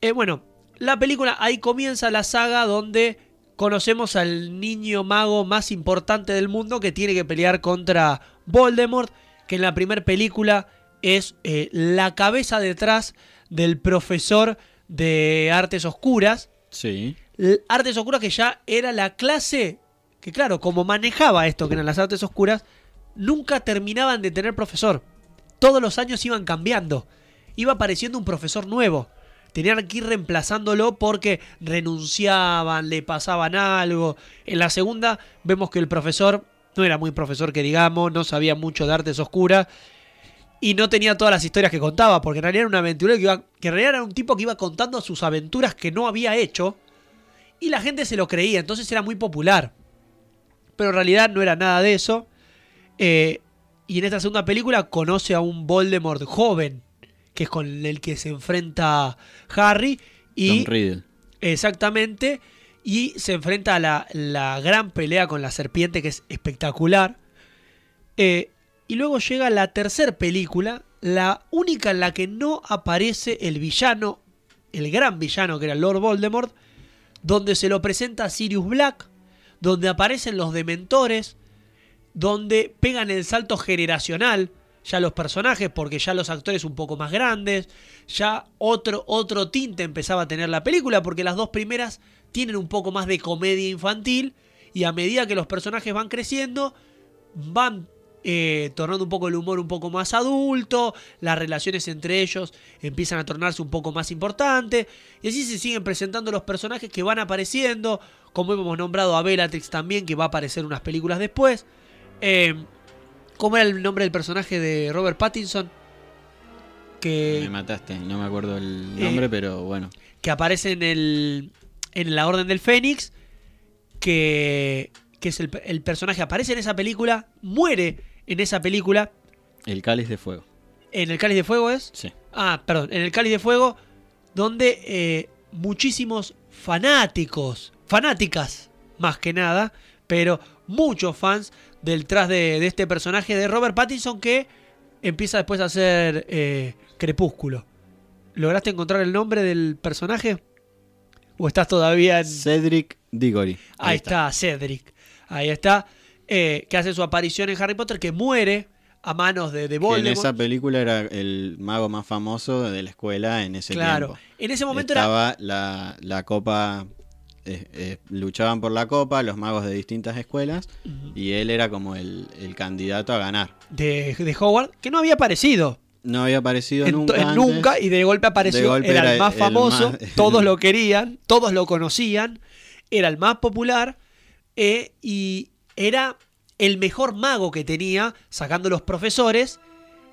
Eh, bueno, la película, ahí comienza la saga donde conocemos al niño mago más importante del mundo que tiene que pelear contra Voldemort, que en la primera película es eh, la cabeza detrás del profesor de artes oscuras. Sí. Artes oscuras que ya era la clase que claro, como manejaba esto que eran las artes oscuras, nunca terminaban de tener profesor. Todos los años iban cambiando. Iba apareciendo un profesor nuevo. Tenían que ir reemplazándolo porque renunciaban, le pasaban algo. En la segunda vemos que el profesor no era muy profesor que digamos, no sabía mucho de artes oscuras y no tenía todas las historias que contaba, porque en realidad era un aventurero que iba, en realidad era un tipo que iba contando sus aventuras que no había hecho y la gente se lo creía, entonces era muy popular. Pero en realidad no era nada de eso. Eh, y en esta segunda película conoce a un Voldemort joven, que es con el que se enfrenta Harry. Y Tom Riddle. Exactamente. Y se enfrenta a la, la gran pelea con la serpiente, que es espectacular. Eh, y luego llega la tercera película, la única en la que no aparece el villano, el gran villano que era Lord Voldemort, donde se lo presenta a Sirius Black, donde aparecen los dementores, donde pegan el salto generacional ya los personajes, porque ya los actores un poco más grandes, ya otro, otro tinte empezaba a tener la película, porque las dos primeras tienen un poco más de comedia infantil, y a medida que los personajes van creciendo, van eh, tornando un poco el humor un poco más adulto, las relaciones entre ellos empiezan a tornarse un poco más importantes, y así se siguen presentando los personajes que van apareciendo, como hemos nombrado a Bellatrix también, que va a aparecer unas películas después. Eh, ¿Cómo era el nombre del personaje de Robert Pattinson? Que, Me mataste, no me acuerdo el nombre, Eh, pero bueno. que aparece en el en la Orden del Fénix, que, que es el, el personaje aparece en esa película, muere en esa película, El cáliz de fuego. en el Cáliz de Fuego es, Sí. ah, perdón, en el Cáliz de Fuego, donde eh, muchísimos fanáticos, fanáticas más que nada, pero muchos fans del tras de, de este personaje de Robert Pattinson que empieza después a hacer eh, Crepúsculo. ¿Lograste encontrar el nombre del personaje? ¿O estás todavía en...? Cedric Diggory. Ahí, está. Cedric. Ahí está. eh, que hace su aparición en Harry Potter, que muere a manos de, de Que en Voldemort. esa película era el mago más famoso de la escuela en ese claro. tiempo. En ese momento era Estaba la, la copa, eh, eh, luchaban por la copa los magos de distintas escuelas y él era como el, el candidato a ganar. de, de Howard, que no había aparecido. No había aparecido en, nunca. en antes. nunca y de golpe apareció. De golpe era, era el más el famoso, más- todos lo querían, todos lo conocían, era el más popular eh, y era el mejor mago que tenía, sacando los profesores.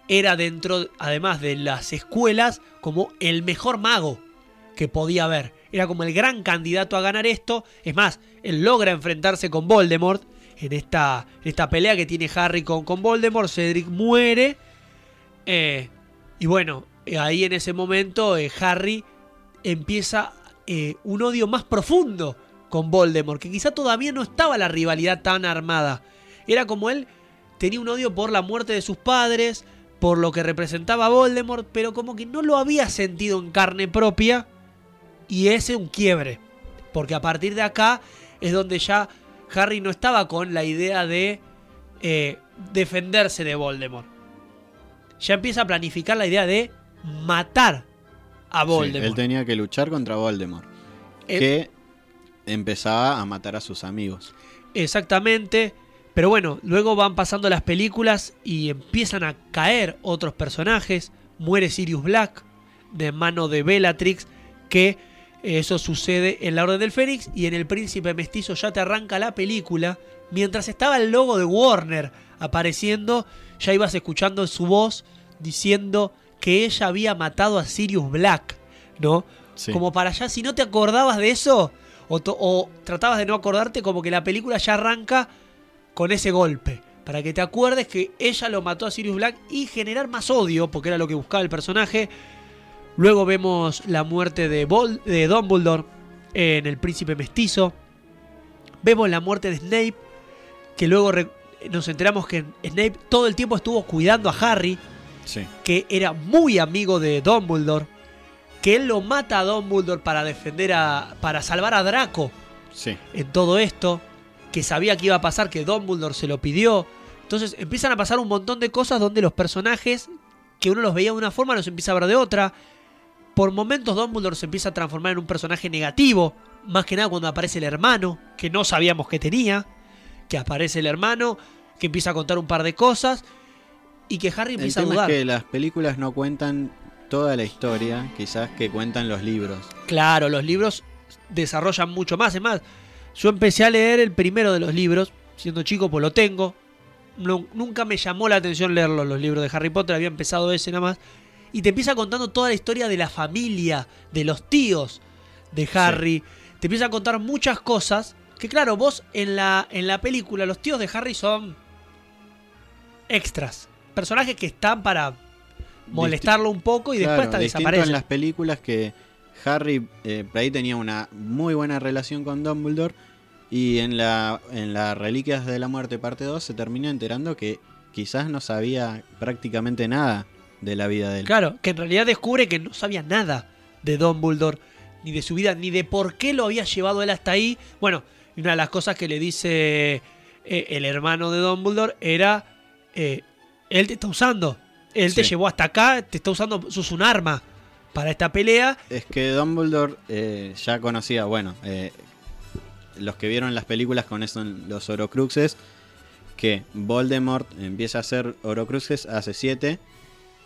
Era dentro, además de las escuelas, como el mejor mago que podía haber. Era como el gran candidato a ganar esto. Es más, él logra enfrentarse con Voldemort en esta, esta pelea que tiene Harry con, con Voldemort. Cedric muere. Eh, Y bueno, eh, ahí en ese momento eh, Harry empieza un odio más profundo con Voldemort, que quizá todavía no estaba la rivalidad tan armada. Era como él tenía un odio por la muerte de sus padres, por lo que representaba Voldemort, pero como que no lo había sentido en carne propia. Y ese un quiebre. Porque a partir de acá es donde ya Harry no estaba con la idea de eh, defenderse de Voldemort. Ya empieza a planificar la idea de matar a Sí, Voldemort. él tenía que luchar contra Voldemort. Eh, Que empezaba a matar a sus amigos. Exactamente. Pero bueno, luego van pasando las películas y empiezan a caer otros personajes. Muere Sirius Black de mano de Bellatrix, que eso sucede en la Orden del Fénix y en El Príncipe Mestizo ya te arranca la película. Mientras estaba el logo de Warner apareciendo, ya ibas escuchando su voz diciendo que ella había matado a Sirius Black, ¿no? Sí. Como para allá, si no te acordabas de eso, o tratabas de no acordarte, como que la película ya arranca con ese golpe. Para que te acuerdes que ella lo mató a Sirius Black y generar más odio, porque era lo que buscaba el personaje. Luego vemos la muerte de, Vol- de Dumbledore en El Príncipe Mestizo. Vemos la muerte de Snape, que luego nos enteramos que Snape todo el tiempo estuvo cuidando a Harry Sí. que era muy amigo de Dumbledore, que él lo mata a Dumbledore para defender a. para salvar a Draco Sí. en todo esto, que sabía que iba a pasar, que Dumbledore se lo pidió. Entonces empiezan a pasar un montón de cosas donde los personajes, que uno los veía de una forma, los empieza a ver de otra. Por momentos Dumbledore se empieza a transformar en un personaje negativo, más que nada cuando aparece el hermano, que no sabíamos que tenía, que aparece el hermano, que empieza a contar un par de cosas, y que Harry El empieza a tema dudar. es que las películas no cuentan toda la historia, quizás que cuentan los libros. Claro, los libros desarrollan mucho más. Es más, yo empecé a leer el primero de los libros, siendo chico, pues lo tengo. No- nunca me llamó la atención leerlos, los libros de Harry Potter, había empezado ese nada más. Y te empieza contando toda la historia de la familia, de los tíos de Harry. Te empieza a contar muchas cosas que, claro, vos en la, en la película, los tíos de Harry son extras. Personajes que están para molestarlo un poco y después Claro, hasta distinto desaparecen. en las películas que Harry eh, por ahí tenía una muy buena relación con Dumbledore y en la en las Reliquias de la Muerte parte 2 se termina enterando que quizás no sabía prácticamente nada de la vida de él. Claro, que en realidad descubre que no sabía nada de Dumbledore, ni de su vida, ni de por qué lo había llevado él hasta ahí. Bueno, y una de las cosas que le dice eh, el hermano de Dumbledore era, eh, él te está usando, él te llevó hasta acá, te está usando, sos un arma para esta pelea. Es que Dumbledore eh, ya conocía, bueno, eh, los que vieron las películas con eso, los Horocruxes, que Voldemort empieza a hacer Horocruxes hace siete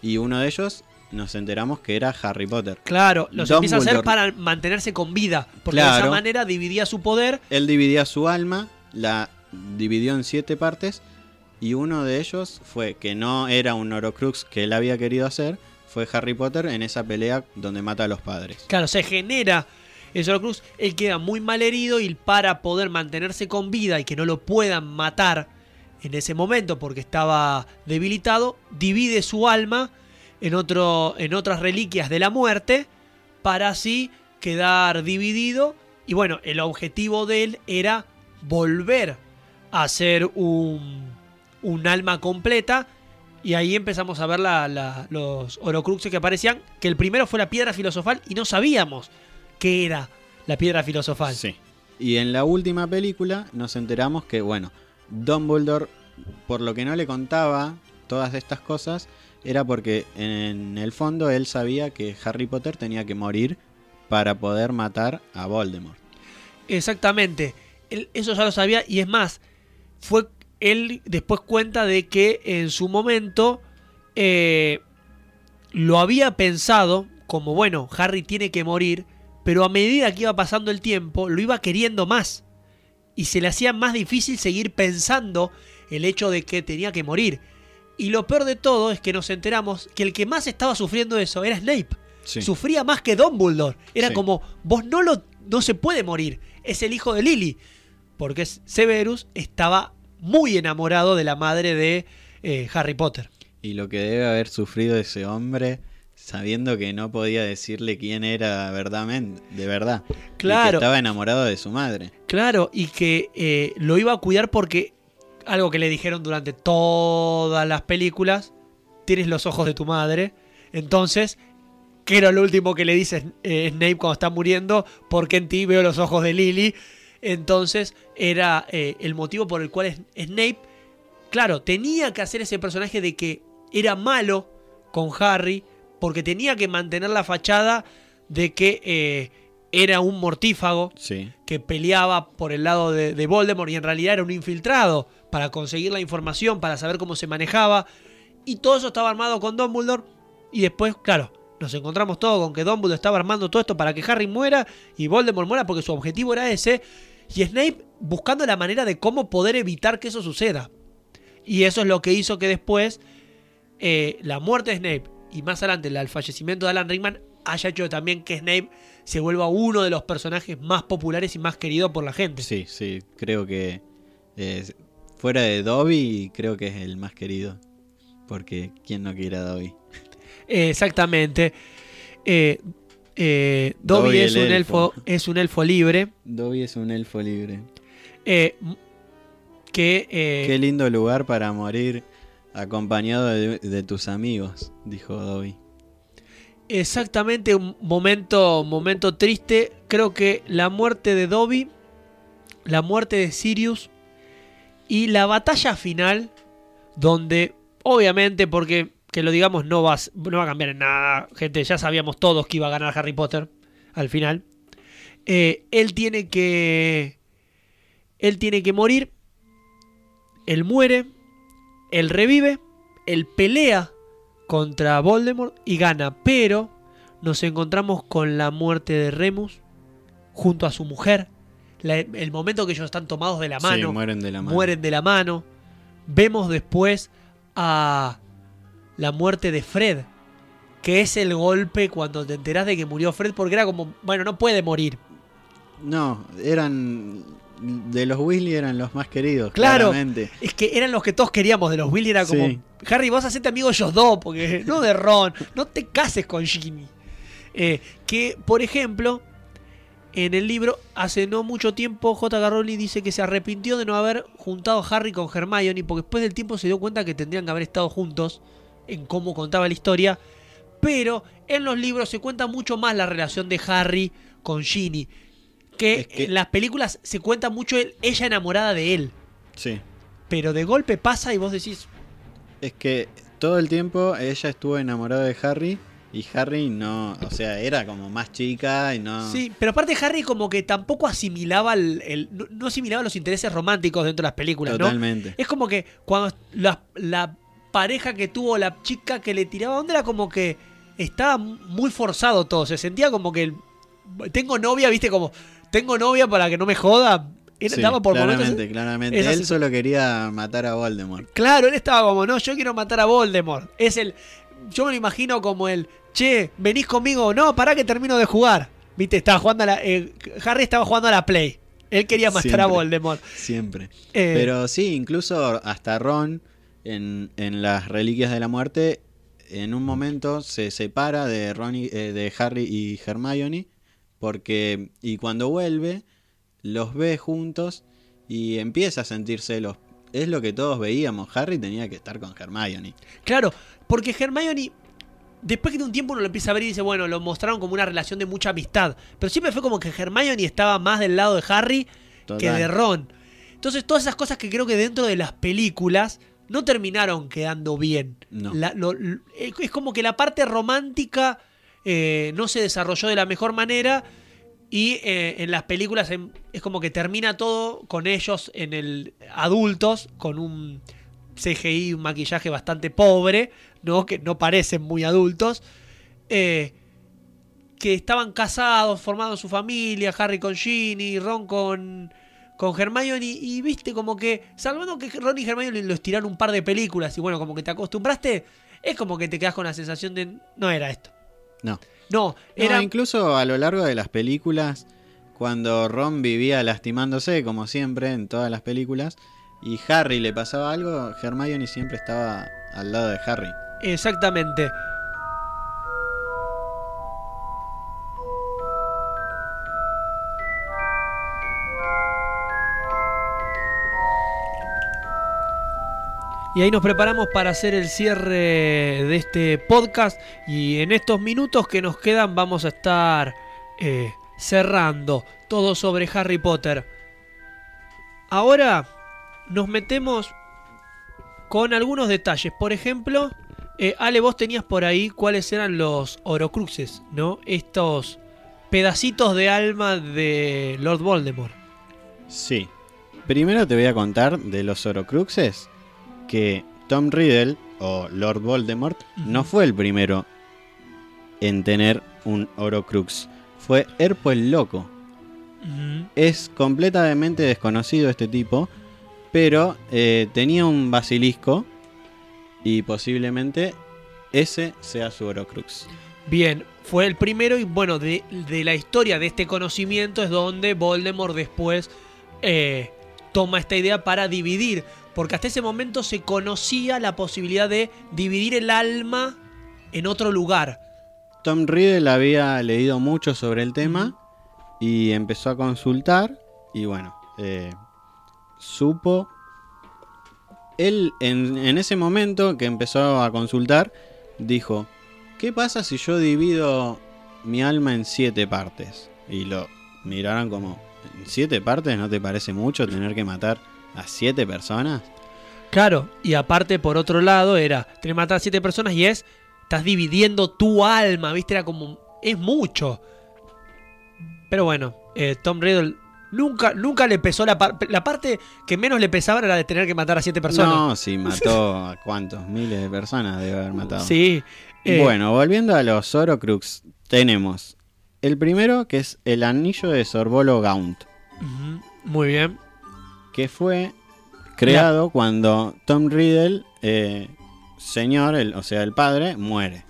y uno de ellos nos enteramos que era Harry Potter. Claro, los empieza a hacer para mantenerse con vida, porque de esa manera dividía su poder. Él dividía su alma, la dividió en siete partes y uno de ellos fue que no era un Horocrux que él había querido hacer, fue Harry Potter en esa pelea donde mata a los padres. Claro, se genera el Horcrux, él queda muy mal herido y para poder mantenerse con vida y que no lo puedan matar en ese momento porque estaba debilitado, divide su alma en, otro, en otras reliquias de la muerte para así quedar dividido. Y bueno, el objetivo de él era volver a ser un, un alma completa. Y ahí empezamos a ver la- los Horocruxes que aparecían. Que el primero fue la piedra filosofal y no sabíamos qué era la piedra filosofal. Sí. Y en la última película nos enteramos que, bueno, Dumbledore, por lo que no le contaba todas estas cosas, era porque en el fondo él sabía que Harry Potter tenía que morir para poder matar a Voldemort. Exactamente. Eso ya lo sabía y es más, fue él después cuenta de que en su momento eh, lo había pensado como, bueno, Harry tiene que morir, pero a medida que iba pasando el tiempo, lo iba queriendo más. Y se le hacía más difícil seguir pensando el hecho de que tenía que morir. Y lo peor de todo es que nos enteramos que el que más estaba sufriendo eso era Snape. Sí. Sufría más que Dumbledore. Era Sí. como, vos no lo no se puede morir. Es el hijo de Lily. Porque Severus estaba muy enamorado de la madre de eh, Harry Potter. y lo que debe haber sufrido ese hombre sabiendo que no podía decirle quién era verdaderamente, de verdad. Y que Claro. estaba enamorado de su madre. Claro, y que eh, lo iba a cuidar porque algo que le dijeron durante todas las películas, tienes los ojos de tu madre. Entonces, que era lo último que le dice eh, Snape cuando está muriendo, porque en ti veo los ojos de Lily. Entonces, era eh, el motivo por el cual Snape, claro, tenía que hacer ese personaje de que era malo con Harry, porque tenía que mantener la fachada de que eh, era un mortífago Sí. que peleaba por el lado de, de Voldemort y en realidad era un infiltrado para conseguir la información, para saber cómo se manejaba. Y todo eso estaba armado con Dumbledore. Y después, claro, nos encontramos todo con que Dumbledore estaba armando todo esto para que Harry muera y Voldemort muera porque su objetivo era ese. Y Snape buscando la manera de cómo poder evitar que eso suceda. Y eso es lo que hizo que después eh, la muerte de Snape y más adelante el fallecimiento de Alan Rickman haya hecho también que Snape se vuelva uno de los personajes más populares y más queridos por la gente. Sí, sí, creo que eh, fuera de Dobby, creo que es el más querido. Porque ¿quién no quiere a Dobby? Eh, exactamente. Eh, eh, Dobby, Dobby es, un elfo. elfo. es un elfo libre. Dobby es un elfo libre. eh, que Qué lindo lugar para morir acompañado de, tus amigos, dijo Dobby. exactamente un momento, momento triste. Creo que la muerte de Dobby, la muerte de Sirius y la batalla final, donde obviamente, porque que lo digamos no va, no va a cambiar en nada, gente, ya sabíamos todos que iba a ganar Harry Potter al final. Eh, él tiene que, él tiene que morir. Él muere, él revive, él pelea contra Voldemort y gana, pero nos encontramos con la muerte de Remus junto a su mujer. La- el momento que ellos están tomados de la Sí, mano, mueren de la mano. mueren de la mano. Vemos después a la muerte de Fred, que es el golpe cuando te enterás de que murió Fred, porque era como, bueno, no puede morir. No, eran. De los Weasley eran los más queridos. Claro. claramente. Es que eran los que todos queríamos de los Willy, era como, Sí. Harry, vos hacete amigo de ellos dos, porque no de Ron, no te cases con Ginny. Eh, que, por ejemplo, en el libro, hace no mucho tiempo, J.K. Rowling dice que se arrepintió de no haber juntado a Harry con Hermione, porque después del tiempo se dio cuenta que tendrían que haber estado juntos en cómo contaba la historia. Pero en los libros se cuenta mucho más la relación de Harry con Ginny. Que, Es que- en las películas se cuenta mucho ella enamorada de él. Sí. Pero de golpe pasa y vos decís, Es que todo el tiempo ella estuvo enamorada de Harry y Harry no. O sea, era como más chica y no. Sí, pero aparte Harry como que tampoco asimilaba el, el- no, no asimilaba los intereses románticos dentro de las películas, ¿no? Totalmente. Es como que cuando la, la pareja que tuvo la chica que le tiraba onda era como que estaba muy forzado todo, se sentía como que tengo novia, viste como tengo novia para que no me joda. Sí, daba por claramente, momentos- claramente. Él solo quería matar a Voldemort. Claro, él estaba como, no, yo quiero matar a Voldemort. Es el. Yo me lo imagino como el. Che, venís conmigo. No, pará que termino de jugar. Viste, estaba jugando a la. eh, Harry estaba jugando a la Play. Él quería matar a. Voldemort. Siempre. Eh, Pero sí, incluso hasta Ron en, en las Reliquias de la Muerte, en un momento se separa de Ron y- eh, de Harry y Hermione, porque y cuando vuelve los ve juntos y empieza a sentir celos. Es lo que todos veíamos. Harry tenía que estar con Hermione. Claro, porque Hermione. Después que de un tiempo uno lo empieza a ver y dice, bueno, lo mostraron como una relación de mucha amistad. Pero siempre fue como que Hermione estaba más del lado de Harry que de Ron. Entonces, todas esas cosas que creo que dentro de las películas no terminaron quedando bien. No. La- lo- es como que la parte romántica eh, no se desarrolló de la mejor manera. Y eh, en las películas es como que termina todo con ellos en el adultos, con un CGI, un maquillaje bastante pobre, ¿no? Que no parecen muy adultos. eh, que estaban casados, formando su familia, Harry con Ginny, Ron con, con Hermione, y, y viste como que, salvando que Ron y Hermione los tiraron un par de películas, y bueno, como que te acostumbraste, es como que te quedas con la sensación de, no era esto. No. No, No, era... incluso a lo largo de las películas, cuando Ron vivía lastimándose, como siempre en todas las películas, y Harry le pasaba algo, Hermione siempre estaba al lado de Harry. Exactamente. Y ahí nos preparamos para hacer el cierre de este podcast. Y en estos minutos que nos quedan vamos a estar eh, cerrando todo sobre Harry Potter. Ahora nos metemos con algunos detalles. Por ejemplo, eh, Ale, vos tenías por ahí cuáles eran los Orocruxes, ¿no? Estos pedacitos de alma de Lord Voldemort. Sí. Primero te voy a contar de los Horocruxes que Tom Riddle o Lord Voldemort no fue el primero en tener un Horocrux. Fue Erpo el Loco. Es completamente desconocido este tipo, pero eh, tenía un basilisco y posiblemente ese sea su Horocrux. Bien, fue el primero y bueno, de, de la historia de este conocimiento es donde Voldemort después eh, toma esta idea para dividir, porque hasta ese momento se conocía la posibilidad de dividir el alma en otro lugar. Tom Riddle había leído mucho sobre el tema y empezó a consultar y bueno, eh, supo... Él en, en ese momento que empezó a consultar dijo, ¿qué pasa si yo divido mi alma en siete partes? Y lo miraron como, ¿en siete partes no te parece mucho tener que matar a siete personas? Claro, y aparte por otro lado era, que matar a siete personas y es, estás dividiendo tu alma, ¿viste? Era como, es mucho. Pero bueno, eh, Tom Riddle nunca, nunca le pesó la, par- la parte que menos le pesaba era la de tener que matar a siete personas. No, si mató a cuántos, miles de personas debe haber matado. Sí. eh, Bueno, volviendo a los Horocrux, tenemos el primero que es el anillo de Sorbolo Gaunt, muy bien. Que fue creado cuando Tom Riddle, eh, señor, el- o sea, el padre, muere.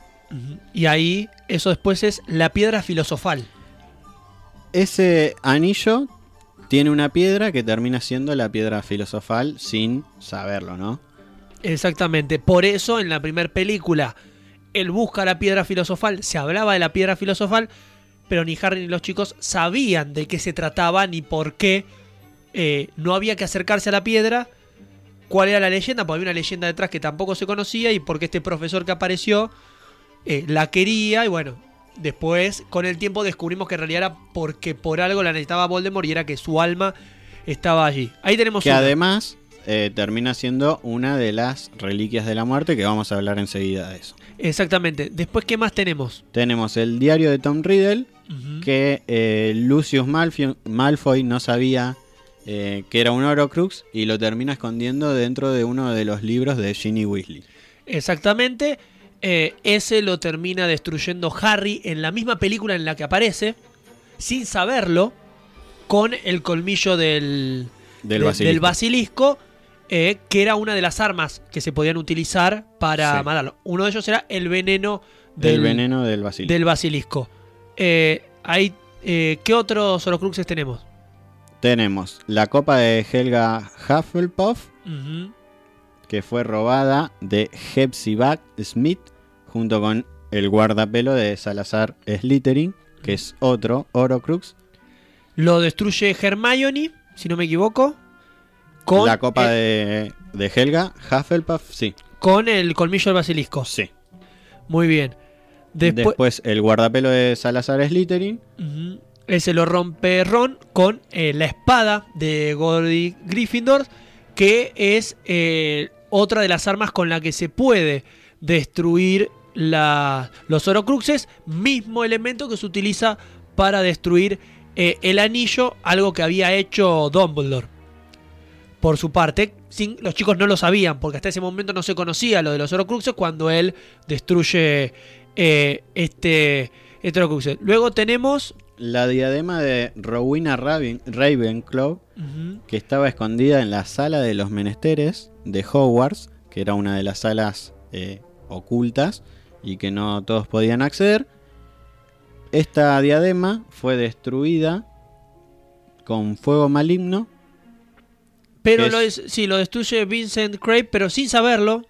Y ahí, eso después es la piedra filosofal. Ese anillo tiene una piedra que termina siendo la piedra filosofal sin saberlo, ¿no? Exactamente. Por eso en la primera película él busca la piedra filosofal, se hablaba de la piedra filosofal, pero ni Harry ni los chicos sabían de qué se trataba ni por qué eh, no había que acercarse a la piedra, cuál era la leyenda, porque había una leyenda detrás que tampoco se conocía y porque este profesor que apareció eh, la quería y bueno, después con el tiempo descubrimos que en realidad era porque por algo la necesitaba Voldemort y era que su alma estaba allí. Ahí tenemos Que una. además eh, termina siendo una de las reliquias de la muerte que vamos a hablar enseguida de eso. Exactamente. Después, ¿qué más tenemos? Tenemos el diario de Tom Riddle, que eh, Lucius Malfoy, Malfoy no sabía eh, que era un Horocrux y lo termina escondiendo dentro de uno de los libros de Ginny Weasley. Exactamente. Eh, ese lo termina destruyendo Harry en la misma película en la que aparece, sin saberlo, con el colmillo del, Del de- basilisco. basilisco, eh, que era una de las armas que se podían utilizar para Sí. matarlo. Uno de ellos era el veneno Del veneno del basilisco. del basilisco. Eh, eh, ¿Qué otros Horocruxes tenemos? Tenemos la copa de Helga Hufflepuff, que fue robada de Hepzibah Smith, junto con el guardapelo de Salazar Slytherin, que es otro Horocrux. Lo destruye Hermione, si no me equivoco. Con, la copa de, de Helga Hufflepuff, sí. con el colmillo del basilisco. Sí. Muy bien. Después, Después el guardapelo de Salazar Slytherin. Ujú. ese lo rompe Ron con eh, la espada de Gordy Gryffindor, que es eh, otra de las armas con la que se puede destruir los Horocruxes, mismo elemento que se utiliza para destruir eh, el anillo, algo que había hecho Dumbledore. Por su parte, los chicos no lo sabían, porque hasta ese momento no se conocía lo de los Horocruxes cuando él destruye eh, este, este Horocruxes. Luego tenemos... La diadema de Rowena Raven- Ravenclaw, que estaba escondida en la sala de los menesteres de Hogwarts, que era una de las salas eh, ocultas y que no todos podían acceder. Esta diadema fue destruida con fuego maligno Pero lo es, sí, lo destruye Vincent Craig, pero sin saberlo,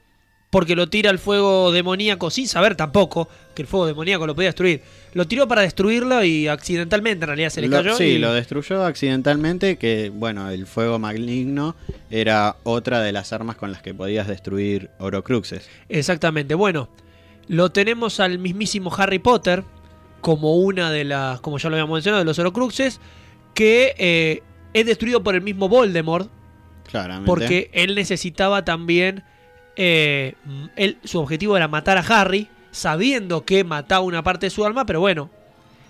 porque lo tira al fuego demoníaco, sin saber tampoco que el fuego demoníaco lo podía destruir. Lo tiró para destruirlo y accidentalmente en realidad se le Lo- cayó. sí, y- lo destruyó accidentalmente, que bueno, el fuego maligno era otra de las armas con las que podías destruir Orocruxes. Exactamente. Bueno, lo tenemos al mismísimo Harry Potter como una de las, como ya lo habíamos mencionado, de los Horocruxes, que eh, es destruido por el mismo Voldemort, Claramente. porque él necesitaba también, eh, m- él, su objetivo era matar a Harry, sabiendo que mataba una parte de su alma, pero bueno,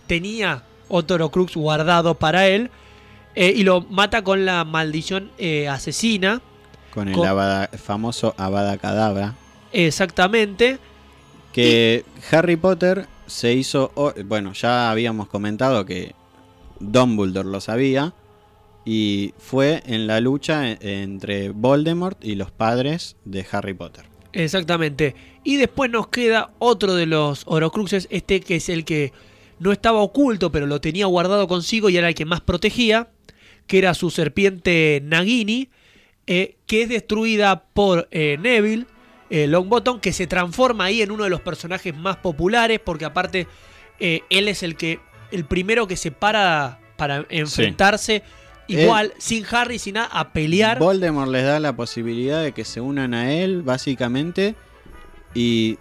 tenía otro Horocrux guardado para él. eh, y lo mata con la maldición eh, asesina. con el con- Avada- famoso Avada Kedavra. Exactamente. Que Harry Potter se hizo. Bueno, ya habíamos comentado que Dumbledore lo sabía. Y fue en la lucha e- entre Voldemort y los padres de Harry Potter. Exactamente. Y después nos queda otro de los Horocruxes, este que es el que no estaba oculto, pero lo tenía guardado consigo y era el que más protegía, que era su serpiente Nagini, eh, que es destruida por eh, Neville eh, Longbottom, que se transforma ahí en uno de los personajes más populares, porque aparte él es el que el primero que se para para enfrentarse igual, sin Harry, sin nada, a pelear. Voldemort les da la posibilidad de que se unan a él, básicamente. Y,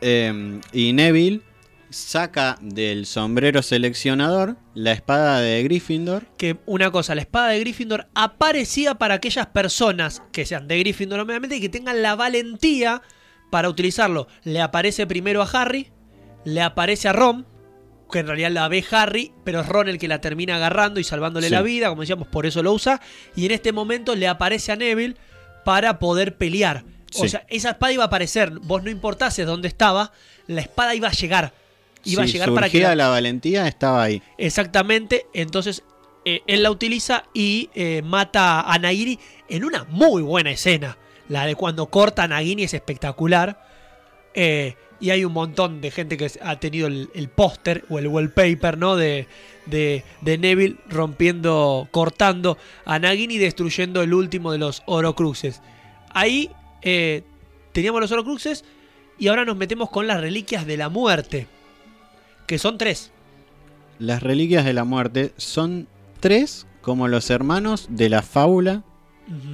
em, y Neville saca del sombrero seleccionador la espada de Gryffindor. que una cosa, la espada de Gryffindor aparecía para aquellas personas que sean de Gryffindor obviamente y que tengan la valentía para utilizarlo. Le aparece primero a Harry, le aparece a Ron, que en realidad la ve Harry, pero es Ron el que la termina agarrando y salvándole Sí. la vida, como decíamos, por eso lo usa. Y en este momento le aparece a Neville para poder pelear. O sea, esa espada iba a aparecer, vos no importases dónde estaba, la espada iba a llegar. Iba a llegar para que la- la valentía, estaba ahí. Exactamente, entonces eh, él la utiliza y eh, mata a Nagini en una muy buena escena. La de cuando corta a Nagini es espectacular. Eh, y hay un montón de gente que ha tenido el, el póster o el wallpaper, ¿no? De, de, de Neville rompiendo, cortando a Nagini y destruyendo el último de los Horocruxes. Ahí eh, teníamos los Horocruxes y ahora nos metemos con las reliquias de la muerte. Que son tres. Las reliquias de la muerte son tres como los hermanos de la fábula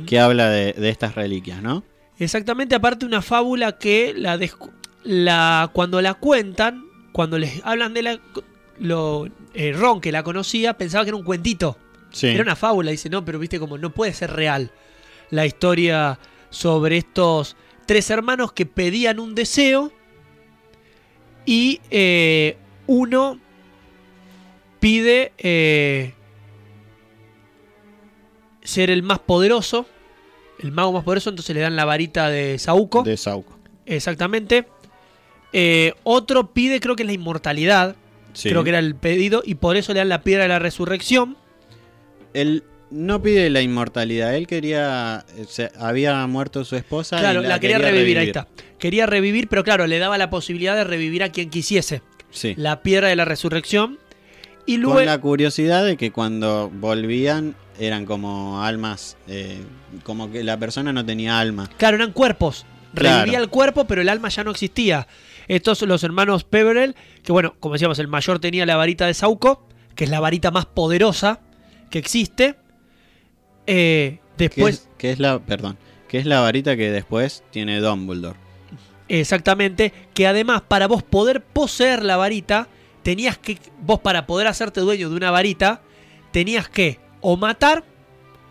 que habla de, de estas reliquias, ¿no? Exactamente, aparte una fábula que la, descu- la cuando la cuentan, cuando les hablan de la lo eh, Ron que la conocía pensaba que era un cuentito, Sí. era una fábula, dice, "No, pero viste como no puede ser real la historia sobre estos tres hermanos que pedían un deseo y eh, uno pide eh, ser el más poderoso, el mago más poderoso, entonces le dan la varita de Sauco. De Sauco. Exactamente. Eh, otro pide, creo que es la inmortalidad. Sí. Creo que era el pedido. Y por eso le dan la piedra de la resurrección. Él no pide la inmortalidad, él quería. eh, se- había muerto su esposa. y Claro, la, quería, revivir, ahí está. Quería revivir, pero claro, le daba la posibilidad de revivir a quien quisiese. Sí. La piedra de la resurrección. Y luego. Con la curiosidad de que cuando volvían eran como almas. eh, como que la persona no tenía alma. Claro, eran cuerpos. Claro. Revivía el cuerpo, pero el alma ya no existía. Estos son los hermanos Peverell, que bueno, como decíamos, el mayor tenía la varita de Sauco, que es la varita más poderosa que existe. Eh, Que después, es, que es la. Perdón. Que es la varita que después tiene Dumbledore. exactamente, que además para vos poder poseer la varita, tenías que, vos para poder hacerte dueño de una varita, tenías que o matar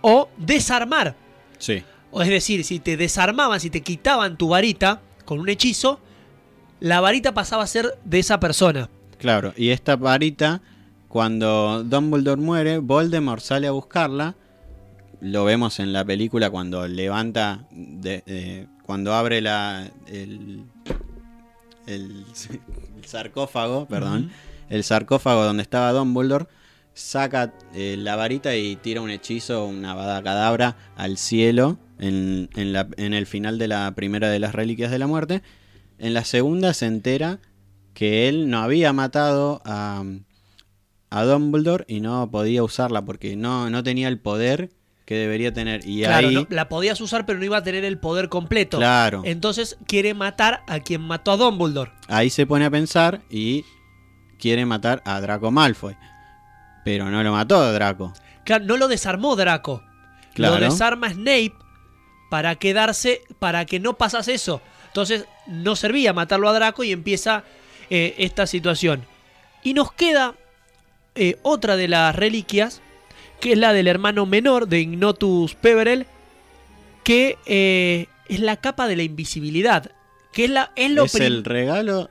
o desarmar. Sí. O es decir, si te desarmaban, si te quitaban tu varita con un hechizo, la varita pasaba a ser de esa persona. Claro, y esta varita, cuando Dumbledore muere, Voldemort sale a buscarla. Lo vemos en la película cuando levanta, de- eh, cuando abre la, el, el, el sarcófago, perdón, el sarcófago donde estaba Dumbledore, saca eh, la varita y tira un hechizo, una vada cadabra al cielo en, en la- en el final de la primera de las reliquias de la muerte. En la segunda se entera que él no había matado a, a Dumbledore y no podía usarla porque no, no tenía el poder que debería tener. Y Claro, ahí, no, la podías usar, pero no iba a tener el poder completo. claro, Entonces quiere matar a quien mató a Dumbledore. ahí se pone a pensar y quiere matar a Draco Malfoy. Pero no lo mató a Draco. Claro, no lo desarmó Draco. Claro. Lo desarma Snape para quedarse, para que no pasase eso. Entonces no servía matarlo a Draco y empieza eh, esta situación. Y nos queda eh, otra de las reliquias, que es la del hermano menor de Ignotus Peverell, que eh, es la capa de la invisibilidad. Que es, la, es lo es el regalo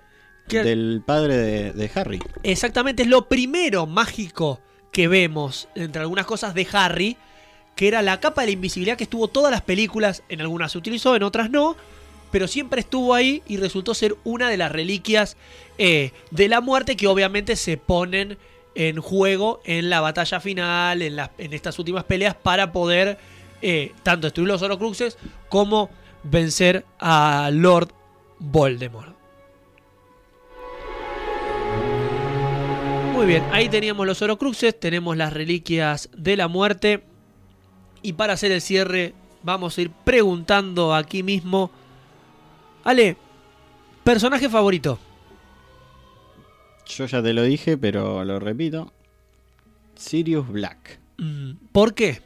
que- del padre de, de Harry. Exactamente, es lo primero mágico que vemos entre algunas cosas de Harry, que era la capa de la invisibilidad que estuvo todas las películas, en algunas se utilizó, en otras no, pero siempre estuvo ahí y resultó ser una de las reliquias eh, de la muerte que obviamente se ponen en juego en la batalla final, en, en estas últimas peleas, para poder eh, tanto destruir los Horcruxes como vencer a Lord Voldemort. Muy bien, ahí teníamos los Horcruxes, tenemos las reliquias de la muerte. Y para hacer el cierre, vamos a ir preguntando aquí mismo. Ale, personaje favorito. Yo ya te lo dije, pero lo repito. Sirius Black. Mm, ¿Por qué?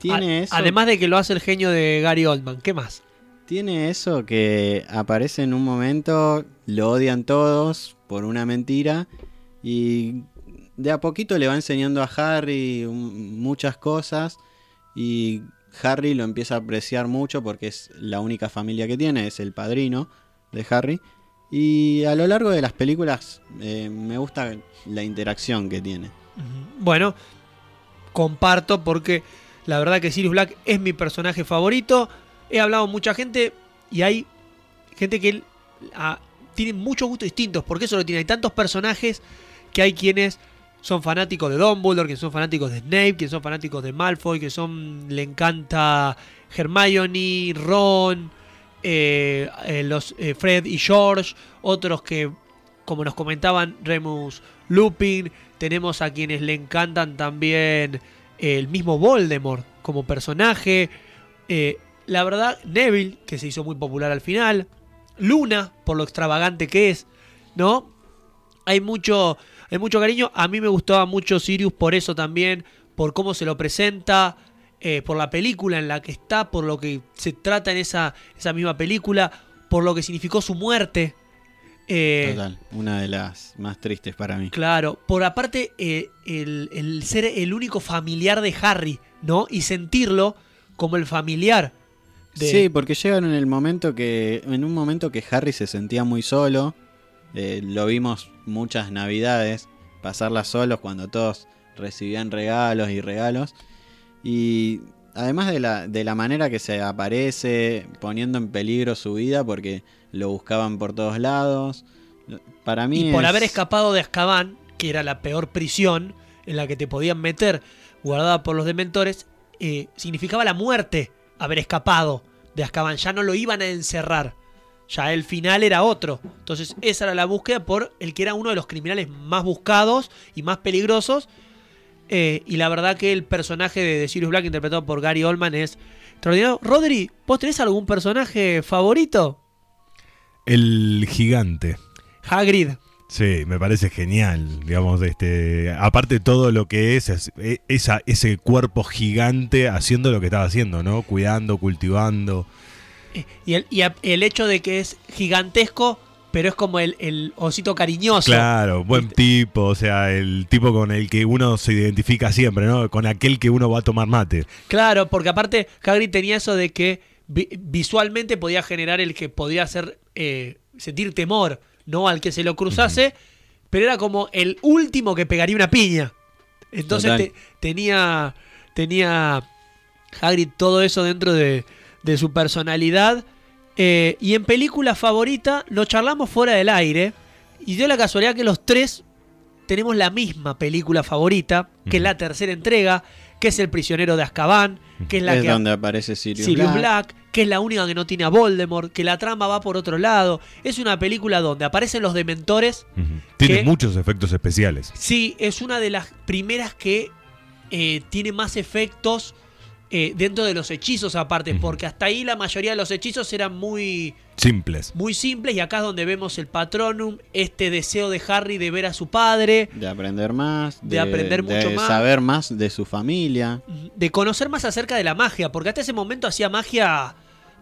Tiene A- eso. Además de que lo hace el genio de Gary Oldman, ¿qué más? Tiene eso que aparece en un momento, lo odian todos por una mentira y de a poquito le va enseñando a Harry muchas cosas y Harry lo empieza a apreciar mucho porque es la única familia que tiene, es el padrino de Harry. Y a lo largo de las películas eh, me gusta la interacción que tiene. Bueno, comparto porque la verdad que Sirius Black es mi personaje favorito. He hablado con mucha gente y hay gente que ah, tiene muchos gustos distintos. Porque eso lo tiene. Hay tantos personajes que hay quienes son fanáticos de Dumbledore, que son fanáticos de Snape, que son fanáticos de Malfoy, que son le encanta Hermione, Ron, eh, eh, los eh, Fred y George, otros que como nos comentaban Remus Lupin, tenemos a quienes le encantan también el mismo Voldemort como personaje, la verdad Neville que se hizo muy popular al final, Luna por lo extravagante que es, ¿no? Hay mucho, hay mucho cariño. A mí me gustaba mucho Sirius por eso también, por cómo se lo presenta, eh, por la película en la que está, por lo que se trata en esa, esa misma película, por lo que significó su muerte. Eh, Total, una de las más tristes para mí. Claro, por aparte eh, el, el ser el único familiar de Harry, ¿no? Y sentirlo como el familiar. De... Sí, porque llegan en el momento que. En un momento que Harry se sentía muy solo. eh, lo vimos muchas navidades. Pasarlas solos cuando todos recibían regalos y regalos. Y además de la, de la manera que se aparece, poniendo en peligro su vida porque lo buscaban por todos lados. Para mí. Y por es- haber escapado de Azkaban, que era la peor prisión en la que te podían meter, guardada por los dementores, eh, significaba la muerte haber escapado de Azkaban. Ya no lo iban a encerrar. Ya el final era otro. Entonces esa era la búsqueda por el que era uno de los criminales más buscados y más peligrosos. Eh, y la verdad que el personaje de, de Sirius Black interpretado por Gary Oldman es extraordinario. Rodri, ¿vos tenés algún personaje favorito? El gigante. Hagrid. Sí, me parece genial, digamos, este, aparte todo lo que es, es- e- esa, ese cuerpo gigante haciendo lo que estaba haciendo, ¿no? Cuidando, cultivando. Y el, y el hecho de que es gigantesco, pero es como el, el osito cariñoso. Claro, buen ¿Viste? tipo, o sea, el tipo con el que uno se identifica siempre, ¿no? Con aquel que uno va a tomar mate. Claro, porque aparte Hagrid tenía eso de que vi- visualmente podía generar el que podía hacer eh, sentir temor, no al que se lo cruzase, pero era como el último que pegaría una piña. Entonces te- tenía tenía Hagrid todo eso dentro de, de su personalidad. Eh, y en película favorita lo charlamos fuera del aire. Y dio la casualidad que los tres tenemos la misma película favorita, que es la tercera entrega, que es El prisionero de Azkaban, que es la es que donde aparece Sirius, Sirius Black. Black, que es la única que no tiene a Voldemort, que la trama va por otro lado. Es una película donde aparecen los dementores. Tiene muchos efectos especiales. Sí, es una de las primeras que eh, tiene más efectos eh, dentro de los hechizos aparte, porque hasta ahí la mayoría de los hechizos eran muy, Simples. muy simples y acá es donde vemos el patronum, este deseo de Harry de ver a su padre, De aprender más. De aprender mucho de más. saber más de su familia. de conocer más acerca de la magia, porque hasta ese momento hacía magia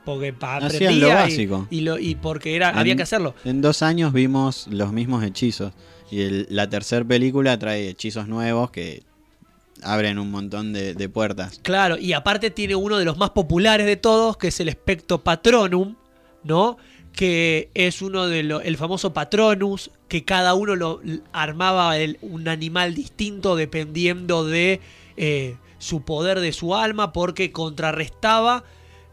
porque pa- Hacían aprendía lo y- básico. Y, lo, y porque era, En- había que hacerlo. En dos años vimos los mismos hechizos. Y el- la tercera película trae hechizos nuevos que abren un montón de, de puertas. Claro, y aparte tiene uno de los más populares de todos, que es el Specto Patronum, ¿no? Que es uno de los, el famoso Patronus, que cada uno lo armaba el- un animal distinto dependiendo de eh, su poder de su alma, porque contrarrestaba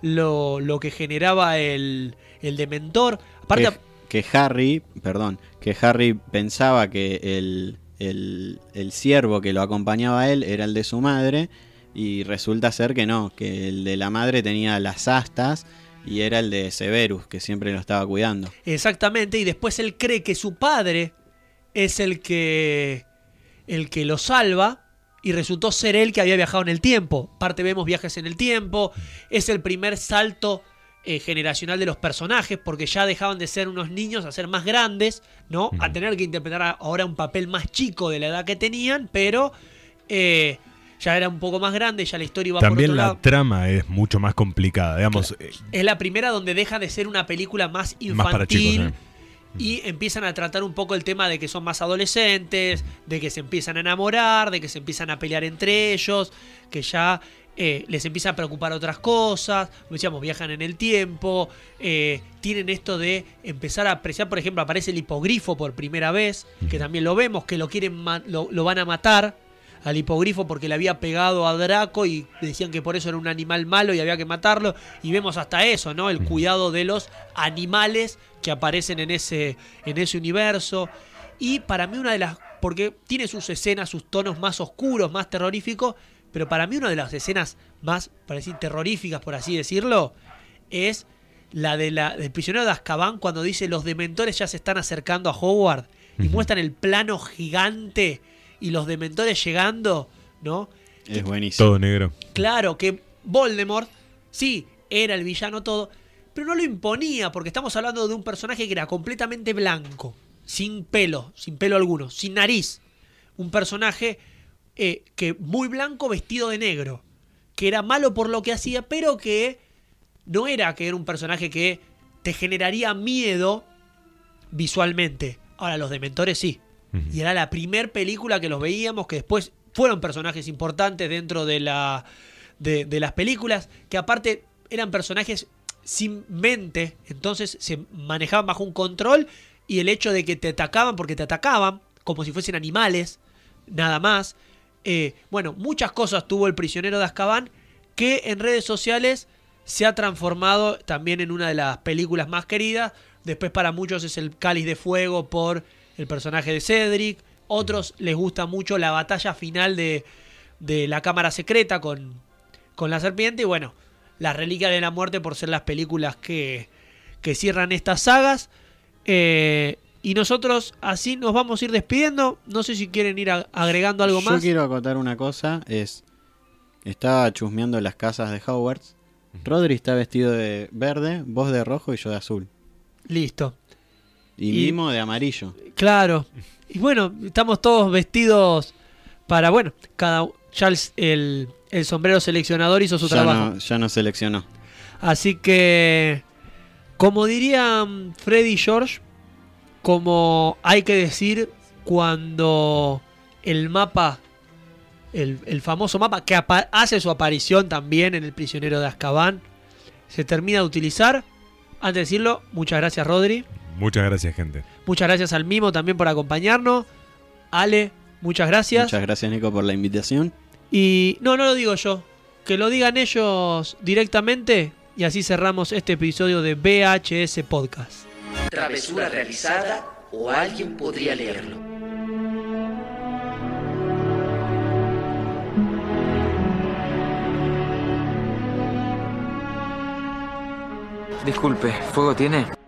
lo, lo que generaba el, el Dementor. Aparte, que, que Harry, perdón, que Harry pensaba que el, el, el ciervo que lo acompañaba a él era el de su madre. Y resulta ser que no, que el de la madre tenía las astas y era el de Severus, que siempre lo estaba cuidando. Exactamente, y después él cree que su padre es el que el que lo salva y resultó ser él que había viajado en el tiempo. Parte vemos viajes en el tiempo, es el primer salto eh, generacional de los personajes porque ya dejaban de ser unos niños a ser más grandes, ¿no? A tener que interpretar ahora un papel más chico de la edad que tenían, pero eh, ya era un poco más grande, ya la historia iba por También otro la lado. trama es mucho más complicada. Digamos, eh, Es la primera donde deja de ser una película más infantil. más para chicos. ¿eh? Y empiezan a tratar un poco el tema de que son más adolescentes, de que se empiezan a enamorar, de que se empiezan a pelear entre ellos, que ya eh, les empieza a preocupar otras cosas, decíamos, viajan en el tiempo, eh, tienen esto de empezar a apreciar, por ejemplo, aparece el hipogrifo por primera vez, que también lo vemos, que lo quieren lo, lo van a matar al hipogrifo porque le había pegado a Draco y decían que por eso era un animal malo y había que matarlo. Y vemos hasta eso, ¿no? El cuidado de los animales que aparecen en ese, en ese universo. Y para mí una de las... Porque tiene sus escenas, sus tonos más oscuros, más terroríficos. Pero para mí una de las escenas más, para decir, terroríficas, por así decirlo, es la de la, del prisionero de Azkaban cuando dice los dementores ya se están acercando a Howard y muestran el plano gigante y los dementores llegando, ¿no? Es buenísimo. Todo negro. Claro que Voldemort, sí, era el villano todo, pero no lo imponía, porque estamos hablando de un personaje que era completamente blanco, sin pelo, sin pelo alguno, sin nariz. Un personaje eh, que muy blanco vestido de negro, que era malo por lo que hacía, pero que no era que era un personaje que te generaría miedo visualmente. Ahora, los dementores sí. Y era la primer película que los veíamos, que después fueron personajes importantes dentro de, la, de, de las películas, que aparte eran personajes sin mente, entonces se manejaban bajo un control y el hecho de que te atacaban porque te atacaban, como si fuesen animales, nada más. Eh, bueno, muchas cosas tuvo el prisionero de Azkaban que en redes sociales se ha transformado también en una de las películas más queridas. Después para muchos es el Cáliz de Fuego por el personaje de Cedric. Otros les gusta mucho la batalla final de, de la Cámara Secreta con, con la serpiente. Y bueno, las Reliquias de la Muerte por ser las películas que, que cierran estas sagas. Eh, y nosotros así nos vamos a ir despidiendo. No sé si quieren ir agregando algo Yo más. quiero acotar una cosa, es estaba chusmeando las casas de Hogwarts. Rodri está vestido de verde, vos de rojo y yo de azul. Listo. Y, Y- Mimo de amarillo. Claro. Y bueno, estamos todos vestidos para, bueno, cada ya el, el- el sombrero seleccionador hizo su ya, trabajo. no, ya no seleccionó. Así que, como dirían Freddy y George, como hay que decir cuando el mapa, el, el famoso mapa que hace su aparición también en El prisionero de Azkaban, se termina de utilizar. Antes de decirlo, muchas gracias Rodri. Muchas gracias, gente. Muchas gracias al Mimo también por acompañarnos. Ale, muchas gracias. Muchas gracias Nico por la invitación. Y no, no lo digo yo. Que lo digan ellos directamente. Y así cerramos este episodio de VHS Podcast. Travesura realizada o alguien podría leerlo. Disculpe, ¿fuego tiene?